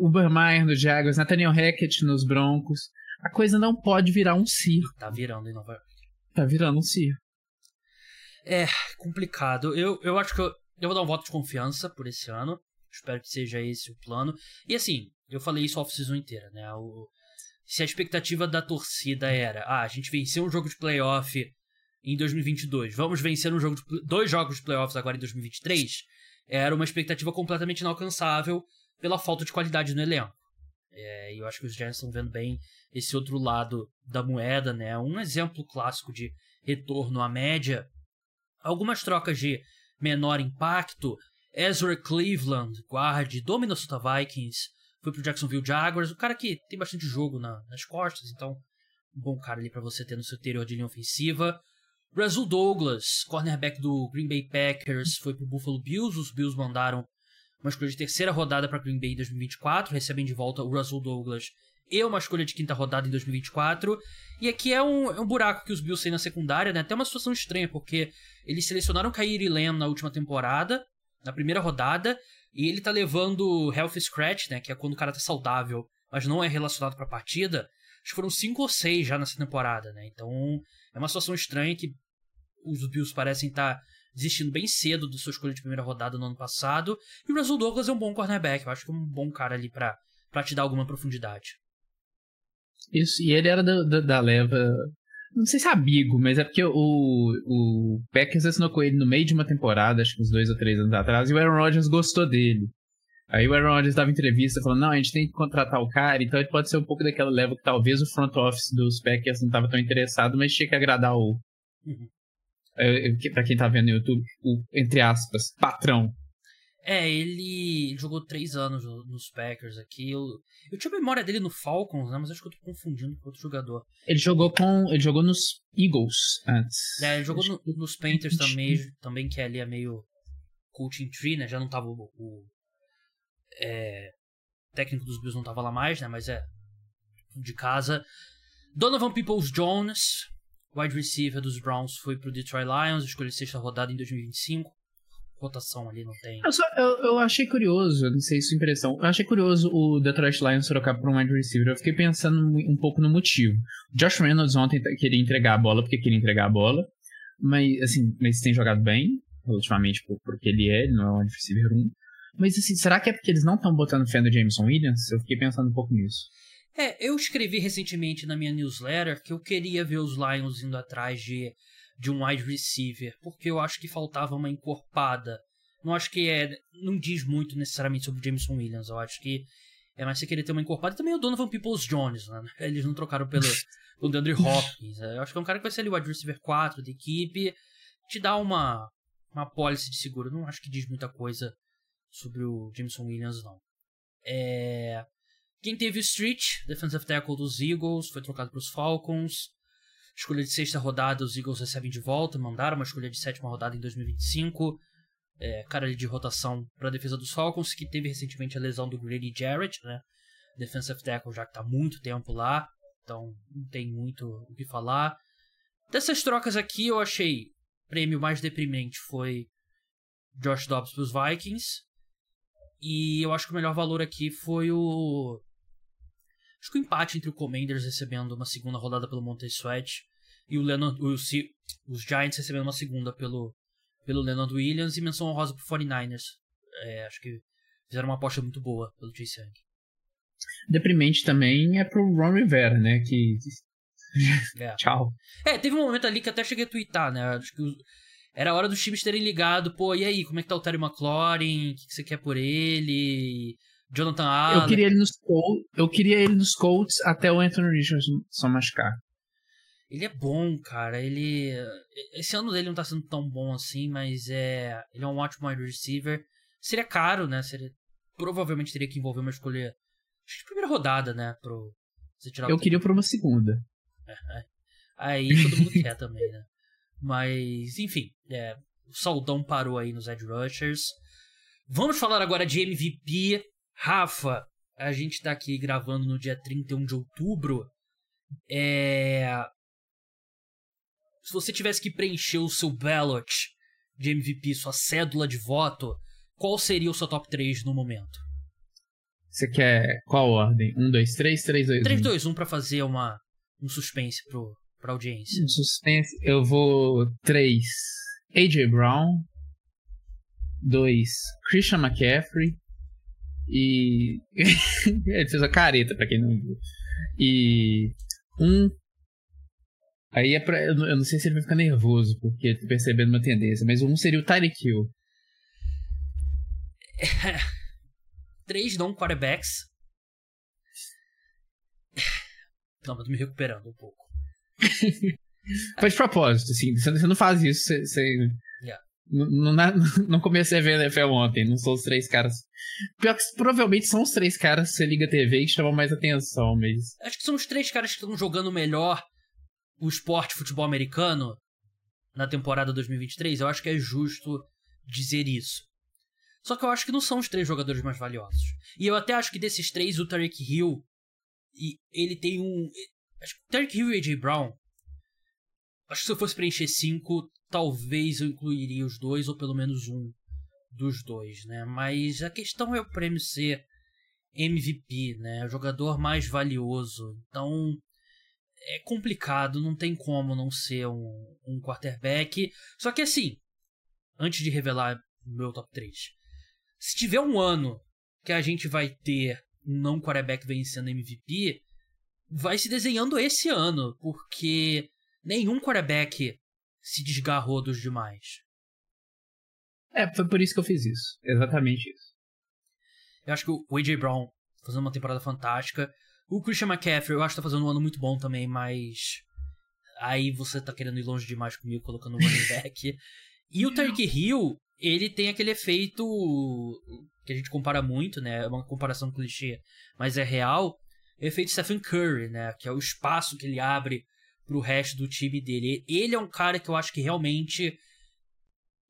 Ubermeier no Jaguars, Nathaniel Hackett nos Broncos. A coisa não pode virar um circo. Tá virando em Nova York. Tá virando um circo. É, complicado. Eu, eu acho que eu, eu vou dar um voto de confiança por esse ano. Espero que seja esse o plano. E assim, eu falei isso off-season inteira, né? O, se a expectativa da torcida era, ah, a gente venceu um jogo de playoff em 2022, vamos vencer um jogo de, dois jogos de playoffs agora em 2023, era uma expectativa completamente inalcançável pela falta de qualidade no elenco. É, eu acho que os Giants estão vendo bem esse outro lado da moeda, né? Um exemplo clássico de retorno à média. Algumas trocas de menor impacto. Ezra Cleveland, guard do Minnesota Vikings, foi pro Jacksonville Jaguars. O cara que tem bastante jogo na, nas costas, então um bom cara ali para você ter no seu interior de linha ofensiva. Russell Douglas, cornerback do Green Bay Packers, foi pro Buffalo Bills. Os Bills mandaram uma escolha de terceira rodada para Green Bay em 2024, recebem de volta o Russell Douglas e uma escolha de quinta rodada em 2024. E aqui é um, é um buraco que os Bills têm na secundária, né? Até uma situação estranha, porque eles selecionaram Kyrie Lamb na última temporada, na primeira rodada, e ele tá levando Health Scratch, né? Que é quando o cara tá saudável, mas não é relacionado pra partida. Acho que foram cinco ou seis já nessa temporada, né? Então é uma situação estranha que os Bills parecem estar tá desistindo bem cedo do sua escolha de primeira rodada no ano passado. E o Russell Douglas é um bom cornerback, eu acho que é um bom cara ali pra, pra te dar alguma profundidade. Isso, e ele era da, da, da leva. Não sei se é amigo, mas é porque o, o Packers assinou com ele no meio de uma temporada, acho que uns dois ou três anos atrás, e o Aaron Rodgers gostou dele. Aí o Aaron Rodgers dava entrevista falando, não, a gente tem que contratar o cara, então ele pode ser um pouco daquela leva que talvez o front office dos Packers não estava tão interessado, mas tinha que agradar o, uhum para quem tá vendo no YouTube, o, entre aspas, patrão. É, ele jogou três anos nos Packers aqui. Eu, eu tinha memória dele no Falcons, né? Mas acho que eu tô confundindo com outro jogador. Ele jogou com. Ele jogou nos Eagles antes. É, ele jogou no, nos Panthers também, também, que ali é meio coaching tree, né? Já não tava o. o é, técnico dos Bills não tava lá mais, né? Mas é de casa. Donovan Peoples Jones, wide receiver dos Browns foi pro Detroit Lions, escolheu sexta rodada em 2025. Rotação ali não tem. Eu, só, eu, eu achei curioso, não sei se é impressão. Eu achei curioso o Detroit Lions trocar por um wide receiver. Eu fiquei pensando um pouco no motivo. Josh Reynolds ontem queria entregar a bola porque queria entregar a bola. Mas, assim, mas tem jogado bem, ultimamente, porque ele é, ele não é um wide receiver 1. Mas, assim, será que é porque eles não estão botando fé no Jameson Williams? Eu fiquei pensando um pouco nisso. É, eu escrevi recentemente na minha newsletter que eu queria ver os Lions indo atrás de, de um wide receiver, porque eu acho que faltava uma encorpada. Não acho que é. Não diz muito necessariamente sobre Jameson Williams. Eu acho que é mais você querer ter uma encorpada. E também o Donovan Peoples Jones, né? <laughs> Eles não trocaram pelo, <laughs> pelo DeAndre Hopkins. Eu acho que é um cara que vai ser ali o wide receiver 4 da equipe. Te dá uma, uma policy de seguro. Não acho que diz muita coisa sobre o Jameson Williams, não. É. Quem teve o Street, defensive tackle dos Eagles, foi trocado para os Falcons. Escolha de sexta rodada, os Eagles recebem de volta, mandaram uma escolha de sétima rodada em 2025. É, cara de rotação para a defesa dos Falcons, que teve recentemente a lesão do Grady Jarrett, né? Defensive tackle já que está muito tempo lá, então não tem muito o que falar. Dessas trocas aqui, eu achei prêmio mais deprimente foi Josh Dobbs para os Vikings. E eu acho que o melhor valor aqui foi o. Acho que o empate entre o Commanders recebendo uma segunda rodada pelo Montez Sweat e o Leonard, os, os Giants recebendo uma segunda pelo, pelo Leonard Williams e menção honrosa pro 49ers. É, acho que fizeram uma aposta muito boa pelo Chase Young. Deprimente também é pro Ron Rivera, né? Que. É. <laughs> Tchau. É, teve um momento ali que até cheguei a twittar, né? Acho que era hora dos times terem ligado, pô, e aí, como é que tá o Terry McLaurin? O que, que você quer por ele? Jonathan Allen. Eu queria ele nos Colts, eu queria ele nos Colts até o Anthony Richardson machucar. Ele é bom, cara. Ele. Esse ano dele não tá sendo tão bom assim, mas é. Ele é um ótimo wide receiver. Seria caro, né? Seria... Provavelmente teria que envolver uma escolha. Acho que primeira rodada, né? Pro... Você tirar Eu o... queria por uma segunda. É, é. Aí todo mundo quer também, né? Mas, enfim, é, o Saudão parou aí nos Edge Rushers. Vamos falar agora de MVP. Rafa, a gente tá aqui gravando no dia 31 de outubro. É, se você tivesse que preencher o seu ballot de MVP, sua cédula de voto, qual seria o seu top 3 no momento? Você quer qual ordem? 1, 2, 3, 3, 2, 1? 3, 2, 1 pra fazer uma, um suspense pro, pra audiência. Um suspense, eu vou 3. AJ Brown. 2. Christian McCaffrey. E. <laughs> Ele fez a careta, pra quem não viu. E. 1. Um, Aí é pra. Eu não sei se ele vai ficar nervoso, porque tô percebendo uma tendência, mas um seria o Tyreek Hill. <laughs> Três não quarterbacks. Não, mas tô me recuperando um pouco. <laughs> Foi de propósito, assim. Você não faz isso, você... Yeah. Não, não, <laughs> não, comecei a ver NFL ontem, não são os três caras. Pior que provavelmente são os três caras que você liga a TV que chamam mais atenção, mas. Acho que são os três caras que estão jogando melhor o esporte futebol americano na temporada 2023, eu acho que é justo dizer isso. Só que eu acho que não são os três jogadores mais valiosos. E eu até acho que desses três, o Tarek Hill, e ele tem um. Acho que o Tarek Hill e A.J. Brown. Acho que se eu fosse preencher cinco, talvez eu incluiria os dois, ou pelo menos um dos dois, né? Mas a questão é o prêmio ser MVP, né? O jogador mais valioso. Então, é complicado, não tem como não ser um, um quarterback. Só que assim, antes de revelar meu top 3, se tiver um ano que a gente vai ter não quarterback vencendo MVP, vai se desenhando esse ano, porque nenhum quarterback se desgarrou dos demais. É, foi por isso que eu fiz isso. Exatamente isso. Eu acho que o AJ Brown tá fazendo uma temporada fantástica. O Christian McCaffrey, eu acho que tá fazendo um ano muito bom também, mas. Aí você tá querendo ir longe demais comigo colocando o running <laughs> back. e o Tarek Hill, ele tem aquele efeito que a gente compara muito, né? É uma comparação clichê, mas é real. O efeito Stephen Curry, né? Que é o espaço que ele abre pro resto do time dele. Ele é um cara que eu acho que realmente.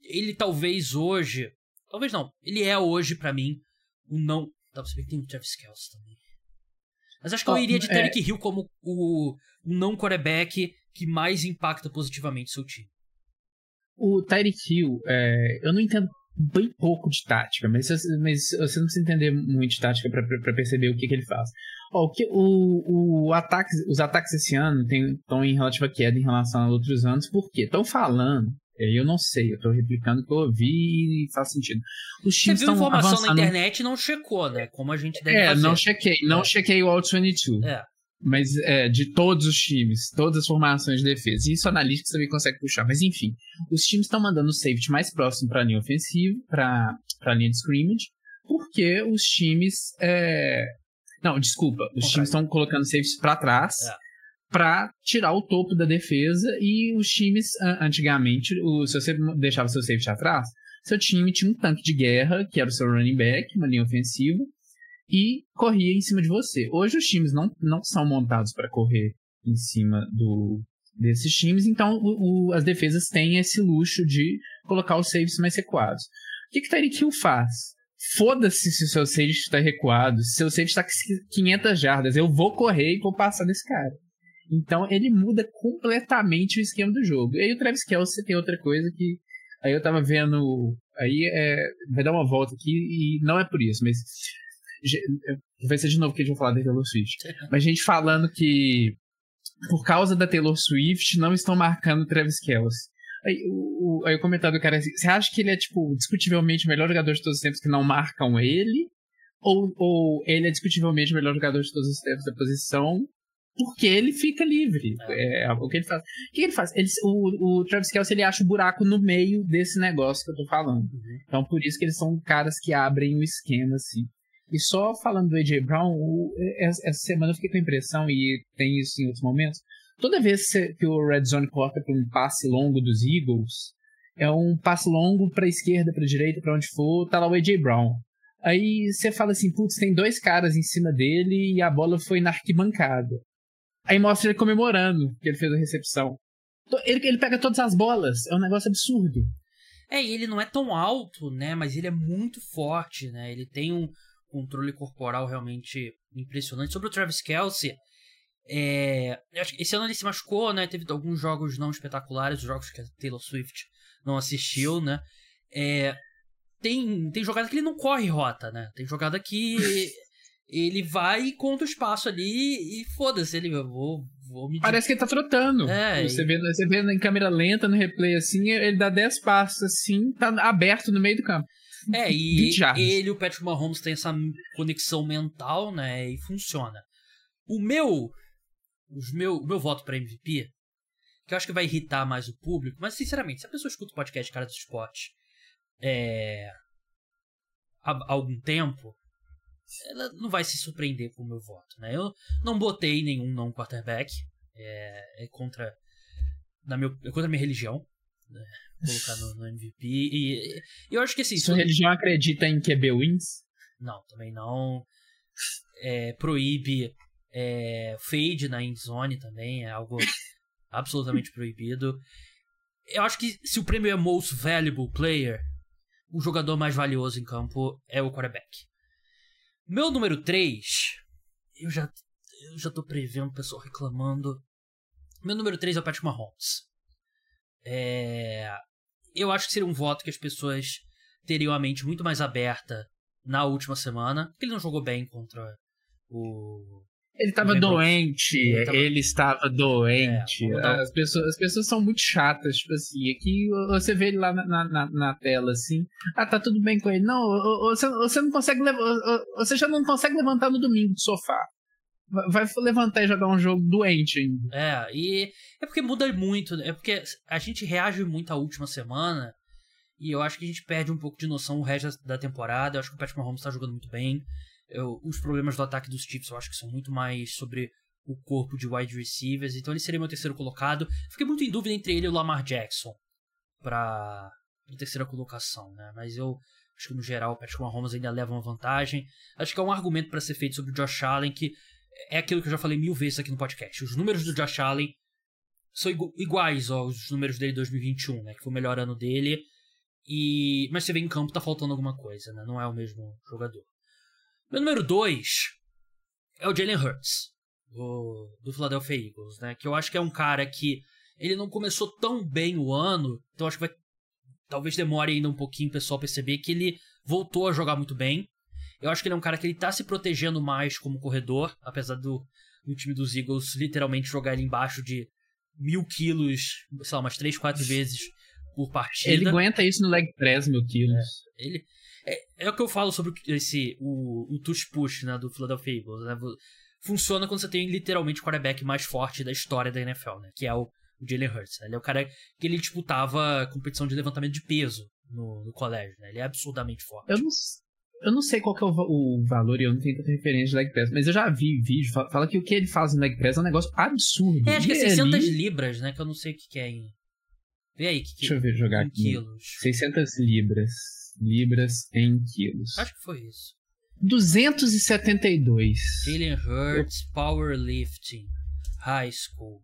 Ele talvez hoje. Talvez não. Ele é hoje para mim o não. Dá pra saber que tem o Travis Kelce também. Mas acho que eu iria de Tarek é... Hill como o, não quarterback que mais impacta positivamente seu time. O Tyreek Hill, é, eu não entendo bem pouco de tática, mas, mas você não precisa entender muito de tática para perceber o que, que ele faz. Ó, o, que, o, o ataque, os ataques esse ano estão em relativa queda em relação a outros anos, por quê? Estão falando eu não sei, eu tô replicando o que eu ouvi e faz sentido. Os times Você viu informação avançando... na internet e não checou, né? Como a gente deve é, fazer. não chequei. Não é. chequei o All-22. É. Mas é, de todos os times, todas as formações de defesa. E isso analítico também consegue puxar. Mas enfim, os times estão mandando o safety mais próximo para a linha ofensiva, para a linha de scrimmage, porque os times. É... Não, desculpa. Os times estão colocando safety para trás. É para tirar o topo da defesa e os times antigamente, o, se você deixava seu safety atrás, seu time tinha um tanque de guerra, que era o seu running back, uma linha ofensiva, e corria em cima de você. Hoje os times não, não são montados para correr em cima do, desses times, então o, o, as defesas têm esse luxo de colocar os saves mais recuados. O que, que Tyreek Hill faz? Foda-se se o seu save está recuado, se o seu save está 500 jardas, eu vou correr e vou passar desse cara. Então ele muda completamente o esquema do jogo. E aí o Travis Kelce tem outra coisa que. Aí eu tava vendo. Aí é, vai dar uma volta aqui e não é por isso, mas. Vai ser de novo que a gente vai falar da Taylor Swift. <laughs> Mas gente falando que por causa da Taylor Swift não estão marcando o Travis Kelce. Aí o, aí o comentário do cara é assim, você acha que ele é, tipo, discutivelmente o melhor jogador de todos os tempos que não marcam ele? Ou, ou ele é discutivelmente o melhor jogador de todos os tempos da posição porque ele fica livre. É. é, o que ele faz. O que ele faz? Ele, o, o Travis Kelce ele acha o um buraco no meio desse negócio que eu tô falando. Uhum. Então, por isso que eles são caras que abrem o esquema, assim. E só falando do AJ Brown, o, essa semana eu fiquei com a impressão, e tem isso em outros momentos, toda vez que o Red Zone corta para um passe longo dos Eagles, é um passe longo para esquerda, para direita, para onde for, tá lá o AJ Brown. Aí você fala assim, putz, tem dois caras em cima dele e a bola foi na arquibancada. Aí mostra ele comemorando que ele fez a recepção. Ele, ele pega todas as bolas. É um negócio absurdo. É, ele não é tão alto, né? Mas ele é muito forte, né? Ele tem um controle corporal realmente impressionante. Sobre o Travis Kelsey, é, esse ano ele se machucou, né? Teve alguns jogos não espetaculares, jogos que a Taylor Swift não assistiu, né? É, tem, tem jogada que ele não corre rota, né? Tem jogada que <laughs> ele vai e conta o espaço ali e foda-se, ele vou, vou me Parece que ele tá trotando. É, você, e... vê, você vê em câmera lenta no replay assim, ele dá 10 passos assim, tá aberto no meio do campo. É, e ele e o Patrick Mahomes tem essa conexão mental, né, e funciona. O meu os meu, o meu voto para MVP, que eu acho que vai irritar mais o público, mas sinceramente, se a pessoa escuta o podcast Cara do Esporte é, há, há algum tempo, ela não vai se surpreender com o meu voto, né? Eu não botei nenhum não quarterback. É, é contra na meu, é contra a minha religião. Né? Colocar no, no, MVP. E, e, eu acho que assim. Sua religião acredita em QB wins? Não, também não. É, proíbe é, fade na endzone também. É algo <laughs> absolutamente proibido. Eu acho que se o prêmio é Most Valuable Player, o jogador mais valioso em campo é o quarterback. Meu número 3, eu já, eu já tô prevendo o pessoal reclamando. Meu número 3 é o Patrick Mahomes. É, eu acho que seria um voto que as pessoas teriam a mente muito mais aberta na última semana. Porque ele não jogou bem contra o. Ele estava doente, ele, tava... ele estava doente. É, as, pessoas, as pessoas são muito chatas, tipo assim. Aqui você vê ele lá na, na, na tela, assim. Ah, tá tudo bem com ele. Não, você, você não consegue. Você já não consegue levantar no domingo do sofá. Vai levantar e jogar um jogo doente ainda. É, e é porque muda muito. É porque a gente reage muito à última semana. E eu acho que a gente perde um pouco de noção o resto da temporada. Eu acho que o Patrick Mahomes tá jogando muito bem. Os problemas do ataque dos Chiefs eu acho que são muito mais sobre o corpo de wide receivers, então ele seria meu terceiro colocado. Fiquei muito em dúvida entre ele e o Lamar Jackson para a terceira colocação, né? Mas eu acho que no geral o Patrick Mahomes ainda leva uma vantagem. Acho que é um argumento para ser feito sobre o Josh Allen que é aquilo que eu já falei mil vezes aqui no podcast. Os números do Josh Allen são iguais aos números dele de 2021, né? Que foi o melhor ano dele. E mas você vê em campo tá faltando alguma coisa, né? Não é o mesmo jogador. Meu número 2 é o Jalen Hurts, do, do Philadelphia Eagles, né? Que eu acho que é um cara que ele não começou tão bem o ano, então acho que vai. Talvez demore ainda um pouquinho o pessoal perceber que ele voltou a jogar muito bem. Eu acho que ele é um cara que ele tá se protegendo mais como corredor, apesar do, do time dos Eagles literalmente jogar ele embaixo de mil quilos, sei lá, umas três, quatro vezes por partida. Ele aguenta isso no leg press, mil quilos. É, ele, é, é o que eu falo sobre esse o, o touch push né, do Philadelphia Eagles. Né? Funciona quando você tem literalmente o quarterback mais forte da história da NFL, né? Que é o, o Jalen Hurts. Né? Ele é o cara que ele disputava competição de levantamento de peso no, no colégio, né? Ele é absurdamente forte. Eu não, eu não sei qual que é o, o valor e eu não tenho tanta referência de leg press, mas eu já vi vídeo, fala, fala, que o que ele faz no leg press é um negócio absurdo. É, acho que é 600 ali... libras, né? Que eu não sei o que, que é em... Vê aí, que, Deixa eu ver, jogar aqui. Quilos. 600 libras libras em quilos. Acho que foi isso. 272. Jalen Hurts, Powerlifting, High School.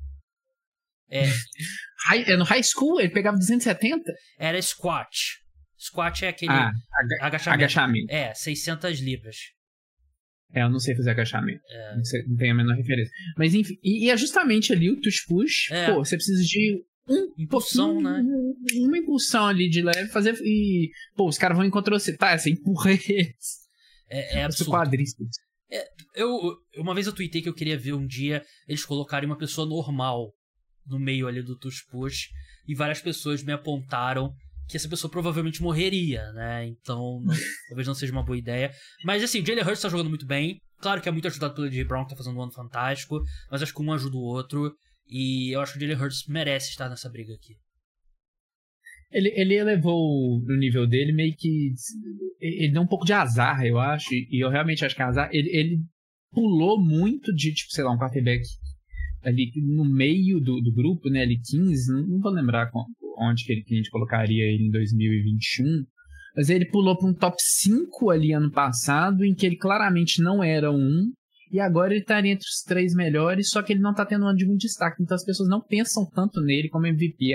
É, <laughs> High- é no high school ele pegava 270? era squat. Squat é aquele Ah, aga- agachamento. agachamento. É, 600 libras. É, eu não sei fazer agachamento. É. Não, sei- não tenho a menor referência. Mas enfim, e, e é justamente ali o tush push. É. Pô, você precisa de Impulsão, pouquinho, né? um- Uma impulsão ali de leve, fazer. E, pô, os caras vão encontrar você. Tá, você empurra eles. É, é absurdo. quadríceps. Eu, uma vez eu tuitei que eu queria ver um dia eles colocarem uma pessoa normal no meio ali do Tush Push e várias pessoas me apontaram que essa pessoa provavelmente morreria, né? Então, não- <laughs> talvez não seja uma boa ideia. Mas assim, o Jalen Hurts tá jogando muito bem. Claro que é muito ajudado pelo J. Brown, que tá fazendo um ano fantástico. Mas acho que um ajuda o outro. E eu acho que o Jalen Hurts merece estar nessa briga aqui. Ele, ele elevou o nível dele meio que. Ele deu um pouco de azar, eu acho. E eu realmente acho que é azar. Ele, ele pulou muito de, tipo, sei lá, um quarterback ali no meio do, do grupo, né? Ali 15. Não, não vou lembrar onde que, ele, que a gente colocaria ele em 2021. Mas ele pulou para um top 5 ali ano passado, em que ele claramente não era um. E agora ele estaria entre os três melhores, só que ele não tá tendo um de muito destaque. Então as pessoas não pensam tanto nele como MVP.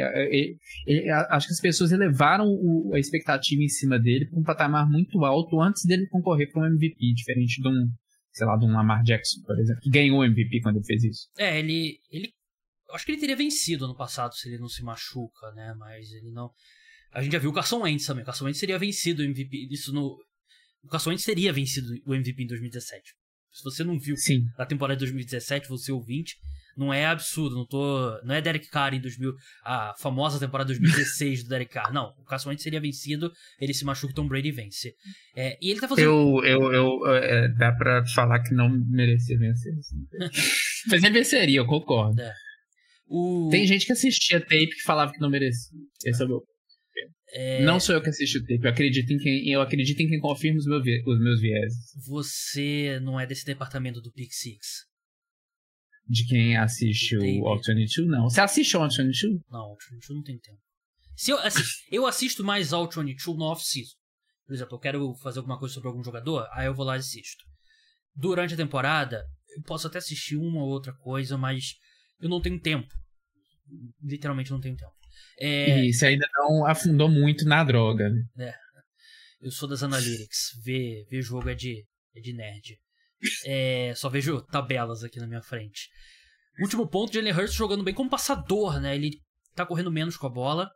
Ele- a- acho que as pessoas elevaram o- a expectativa em cima dele para um patamar muito alto antes dele concorrer para um MVP, diferente de um, sei lá, de um Lamar Jackson, por exemplo, que ganhou o MVP quando ele fez isso. É, ele. ele acho que ele teria vencido ano passado se ele não se machuca, né? Mas ele não. A gente já viu o Carson Wentz também. O Carson Wentz teria vencido o MVP. Isso no. O Carson Wentz teria vencido o MVP em 2017. Se você não viu Sim. a temporada de 2017, você ouvinte, não é absurdo. Não tô. Não é Derek Carr em 2000. A famosa temporada 2016 do Derek Carr. Não. O Carson Wentz seria vencido, ele se machuca, Tom Brady vence. É, e ele tá fazendo. Eu, eu, eu, é, dá pra falar que não merecia vencer. assim. <laughs> Mas ele venceria, eu concordo. O, Tem gente que assistia tape que falava que não merecia. Esse é o meu. É, Não sou eu que assisto o tape, eu acredito em quem, eu acredito em quem confirma os, meu vi- os meus vieses. Você não é desse departamento do Pick Six. De quem assiste o 22, não. Você assiste o 22? Não, 22 não tem tempo. Se eu, assim, <laughs> eu assisto mais 22 no off-season. Por exemplo, eu quero fazer alguma coisa sobre algum jogador, aí eu vou lá e assisto. Durante a temporada, eu posso até assistir uma ou outra coisa, mas eu não tenho tempo. Literalmente não tenho tempo. É, E você ainda não afundou muito na droga, né? Eu sou das Analytics. Ver, ver jogo é de, é de nerd. É, só vejo tabelas aqui na minha frente. Último ponto, Jalen Hurts jogando bem como passador, né? Ele tá correndo menos com a bola.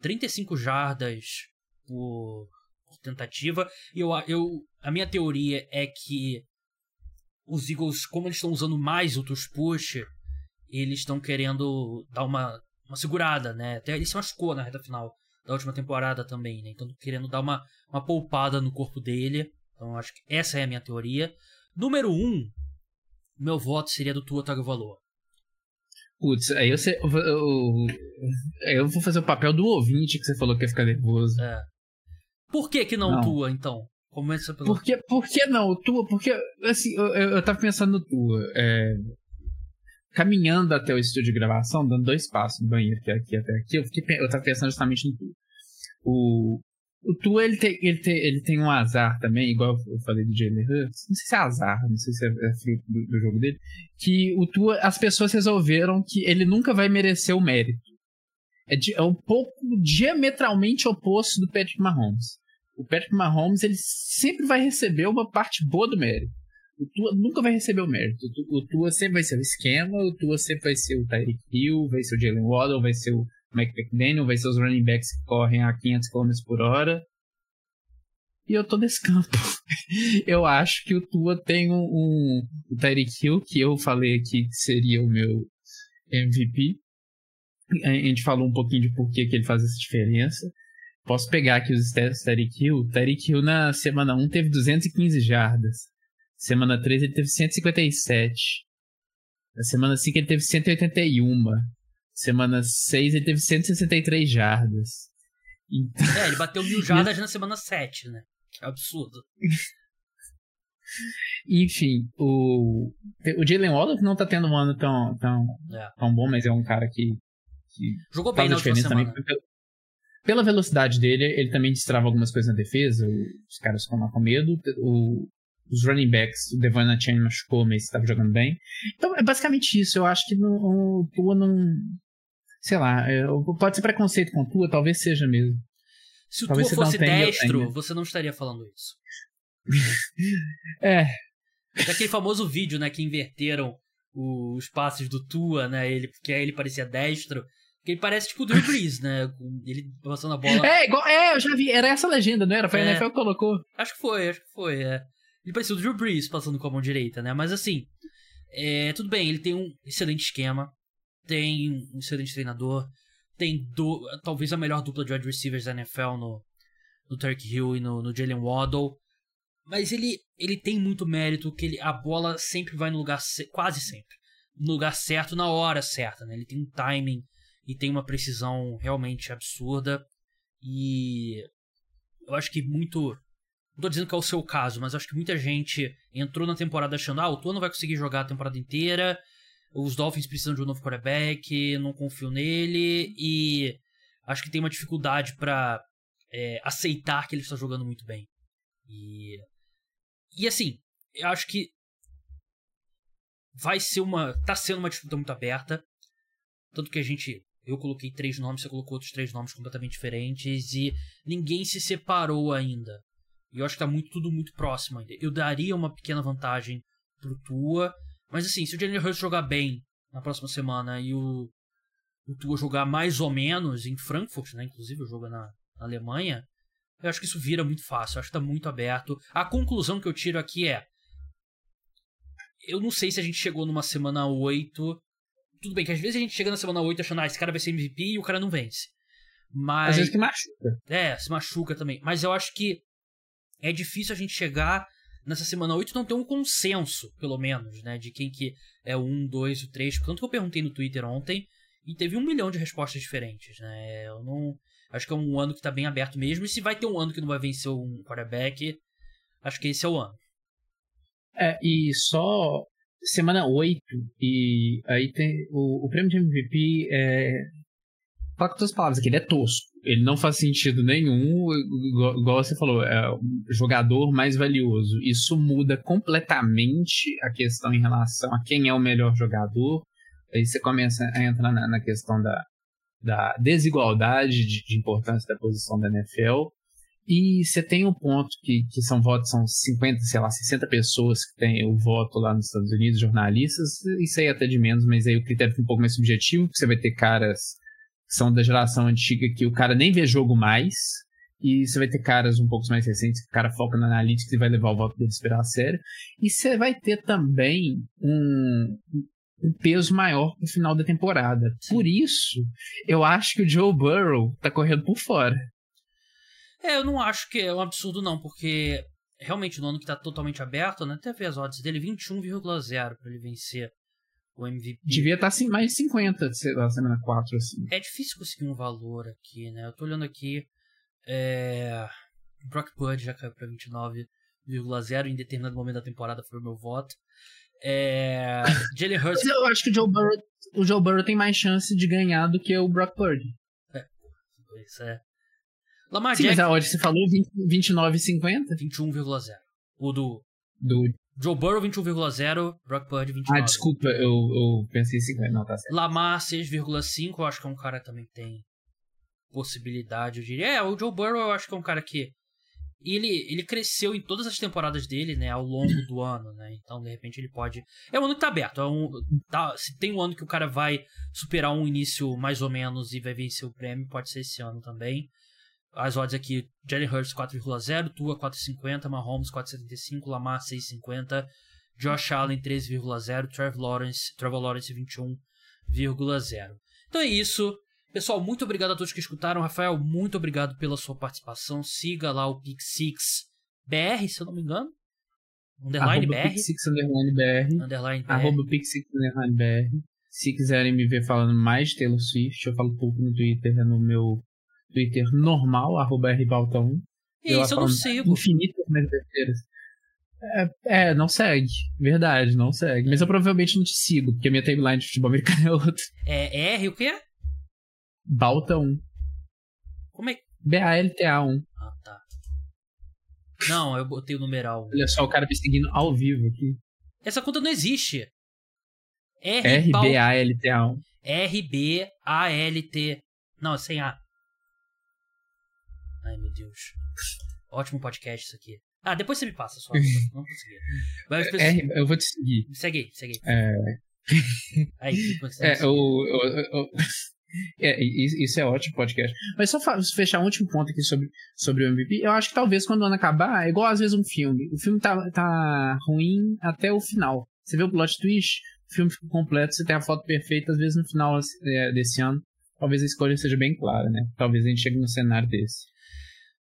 35 jardas por, por tentativa. E eu, eu, a minha teoria é que os Eagles, como eles estão usando mais o tush push, eles estão querendo dar uma, uma segurada, né? Até ele se machucou na reta final da última temporada também, né? Então querendo dar uma, uma poupada no corpo dele. Então eu acho que essa é a minha teoria. Número 1, um, meu voto seria do Tua Tagovailoa. Putz, aí eu, sei- eu, eu, eu vou fazer o papel do ouvinte que você falou que ia ficar nervoso. É. Por que que não, Não. Tua, então? Começa pelo... Por que, por que não? O Tua, porque, assim, eu, eu, eu tava pensando no Tua. é, caminhando até o estúdio de gravação, dando dois passos no banheiro, é aqui até aqui, eu, fiquei, eu tava pensando justamente no Tua. O, o Tua, ele tem, ele, tem, ele tem um azar também, igual eu falei do Jalen Hurts. Não sei se é azar, não sei se é, é fruto do, do jogo dele. Que o Tua, as pessoas resolveram que ele nunca vai merecer o mérito. É, di- é um pouco diametralmente oposto do Patrick Mahomes. O Patrick Mahomes ele sempre vai receber uma parte boa do mérito. O Tua nunca vai receber o mérito. O Tu- O Tua sempre vai ser o esquema, o Tua sempre vai ser o Tyreek Hill, vai ser o Jalen Waddle, vai ser o Mike McDaniel, vai ser os running backs que correm a 500 km por hora. E eu tô nesse campo. <laughs> eu acho que o Tua tem um, um o Tyreek Hill, que eu falei aqui que seria o meu MVP. A gente falou um pouquinho de por que, que ele faz essa diferença. Posso pegar aqui os stats do Tyreek Hill. Tyreek Hill na semana 1 teve 215 jardas. Semana 3 ele teve 157. Na semana 5 ele teve 181. Semana 6 ele teve 163 jardas. Então, É, ele bateu mil <laughs> jardas na semana 7, né? Que absurdo. enfim, o, o Jalen Waddle não tá tendo um ano tão, tão, É. tão bom, mas é um cara que, que Jogou bem na diferença semana. também. Pela- Pela velocidade dele, ele também destrava algumas coisas na defesa. Os caras ficam lá com medo. O, os running backs, o Devon Chain machucou, mas estava jogando bem. Então é basicamente isso. Eu acho que o Tua não. Sei lá, é, pode ser preconceito com o Tua, talvez seja mesmo. Se o talvez Tua fosse destro, você não estaria falando isso. <laughs> é. Daquele famoso vídeo, né, que inverteram os passes do Tua, né? Ele, porque aí ele parecia destro. Porque ele parece tipo o Drew Brees, né? Ele passando a bola. É, igual, é, eu já vi. Era essa legenda, não era? Foi é, a NFL que colocou. Acho que foi, acho que foi, é. Ele parecia o Drew Brees passando com a mão direita, né? Mas assim, é, tudo bem, ele tem um excelente esquema, tem um excelente treinador, tem do, talvez a melhor dupla de wide receivers da NFL no, no Turk Hill e no, no Jalen Waddle. Mas ele, ele tem muito mérito, que ele, a bola sempre vai no lugar, quase sempre, no lugar certo, na hora certa, né? Ele tem um timing e tem uma precisão realmente absurda. E eu acho que muito. Não tô dizendo que é o seu caso, mas acho que muita gente entrou na temporada achando, ah, o Tua não vai conseguir jogar a temporada inteira, os Dolphins precisam de um novo quarterback, não confio nele, e acho que tem uma dificuldade para é, aceitar que ele está jogando muito bem. E e assim, eu acho que vai ser uma. tá sendo uma disputa muito aberta. Tanto que a gente. Eu coloquei três nomes, você colocou outros três nomes completamente diferentes e ninguém se separou ainda. E eu acho que tá muito, tudo muito próximo ainda. Eu daria uma pequena vantagem pro Tua, mas assim, se o Jalen Hurts jogar bem na próxima semana e o, o Tua jogar mais ou menos em Frankfurt, né, inclusive o jogo na, na Alemanha, eu acho que isso vira muito fácil, eu acho que tá muito aberto. A conclusão que eu tiro aqui é. Eu não sei se a gente chegou numa semana 8. Tudo bem, que às vezes a gente chega na semana 8 achando, ah, esse cara vai ser MVP e o cara não vence. Mas. Às vezes que machuca. É, se machuca também. Mas eu acho que é difícil a gente chegar nessa semana 8 não ter um consenso, pelo menos, né? De quem que é o 1, 2 e o 3. Tanto que eu perguntei no Twitter ontem e teve um milhão de respostas diferentes, né? Eu não. Acho que é um ano que tá bem aberto mesmo. E se vai ter um ano que não vai vencer um quarterback, acho que esse é o ano. É, e só semana 8, e aí tem o, o prêmio de MVP é. Fala com todas as palavras aqui, ele é tosco. Ele não faz sentido nenhum, igual, igual você falou, é o jogador mais valioso. Isso muda completamente a questão em relação a quem é o melhor jogador. Aí você começa a entrar na, na questão da, da desigualdade de, de, importância da posição da NFL. E você tem um ponto que, que são votos, são 50, sei lá, 60 pessoas que têm o voto lá nos Estados Unidos, jornalistas, isso aí é até de menos, mas aí o critério fica um pouco mais subjetivo, porque você vai ter caras são da geração antiga que o cara nem vê jogo mais, e você vai ter caras um pouco mais recentes que o cara foca na analytics e vai levar o voto deles para a sério. E você vai ter também um, um peso maior no final da temporada. Por isso, eu acho que o Joe Burrow tá correndo por fora. É, eu não acho que é um absurdo, não, porque realmente no ano que tá totalmente aberto, né? Até ver as odds dele 21,0 para ele vencer o MVP. Devia estar tá, assim, mais de 50 na semana 4, assim. É difícil conseguir um valor aqui, né? Eu tô olhando aqui. É... Brock Purdy já caiu pra 29,0 em determinado momento da temporada foi o meu voto. É... <laughs> Jalen Hurts. Mas eu acho que o Joe, Burrow, o Joe Burrow tem mais chance de ganhar do que o Brock Purdy. É, isso é. Lamar Sim, Jack... mas a você falou 29,50? 21,0. O do. Do. Joe Burrow 21,0. Brock Purdy 29. Ah, desculpa, eu, eu pensei em 50. Não, tá certo. Lamar 6,5. Eu acho que é um cara que também tem possibilidade, eu diria. É, o Joe Burrow eu acho que é um cara que e ele, ele cresceu em todas as temporadas dele, né, ao longo do ano, né? Então, de repente, ele pode. É um ano que tá aberto. É um, tá, se tem um ano que o cara vai superar um início mais ou menos e vai vencer o prêmio, pode ser esse ano também. As odds aqui: Jalen Hurts 4,0, Tua 4,50, Mahomes 4,75, Lamar 6,50, Josh Allen 13,0, Trevor Lawrence, Trevor Lawrence 21,0. Então é isso. Pessoal, muito obrigado a todos que escutaram. Rafael, muito obrigado pela sua participação. Siga lá o Pix6BR, se eu não me engano. Underline BR. Pix6 underline BR. Underline BR. Arroba Pix6 underline BR. Se quiserem me ver falando mais Taylor Swift, eu falo pouco no Twitter, é no meu Twitter normal, arroba rbalta1. Isso, eu não sigo. Infinitas mais besteiras. É, é, não segue. Verdade, não segue. Mas eu provavelmente não te sigo, porque a minha timeline de futebol americano é outra. É R o quê? Balta 1. Como é? B-A-L-T-A 1. Ah, tá. Não, eu botei o numeral. Olha só o cara me seguindo ao vivo aqui. Essa conta não existe. R-B-A-L-T-A. R-B-A-L-T. Não, é sem A. Ai, meu Deus. Ótimo podcast isso aqui. Ah, depois você me passa só. não consegui. Mas, R, eu vou te seguir. Segue segue. É... Aí, depois é, o, o, o, é, isso é ótimo podcast. Mas só fechar um último ponto aqui sobre, sobre o MVP. Eu acho que talvez quando o ano acabar, é igual às vezes um filme. O filme tá, tá ruim até o final. Você vê o plot twist, o filme fica completo, você tem a foto perfeita, às vezes no final é, desse ano. Talvez a escolha seja bem clara, né? Talvez a gente chegue num cenário desse.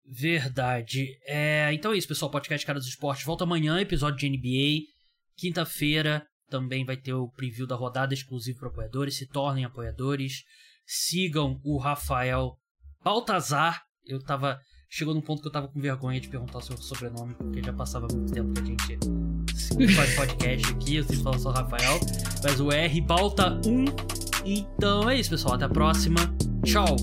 Verdade. É, então é isso, pessoal. Podcast Cara dos Esportes volta amanhã, episódio de NBA. Quinta-feira também vai ter o preview da rodada exclusivo para apoiadores. Se tornem apoiadores. Sigam o Rafael Baltazar. Eu tava. Chegou num ponto que eu tava com vergonha de perguntar o seu sobrenome, porque já passava muito tempo que a gente faz podcast aqui. Eu sempre falo só Rafael. Mas o R Balta 1. Então é isso, pessoal. Até a próxima. Tchau.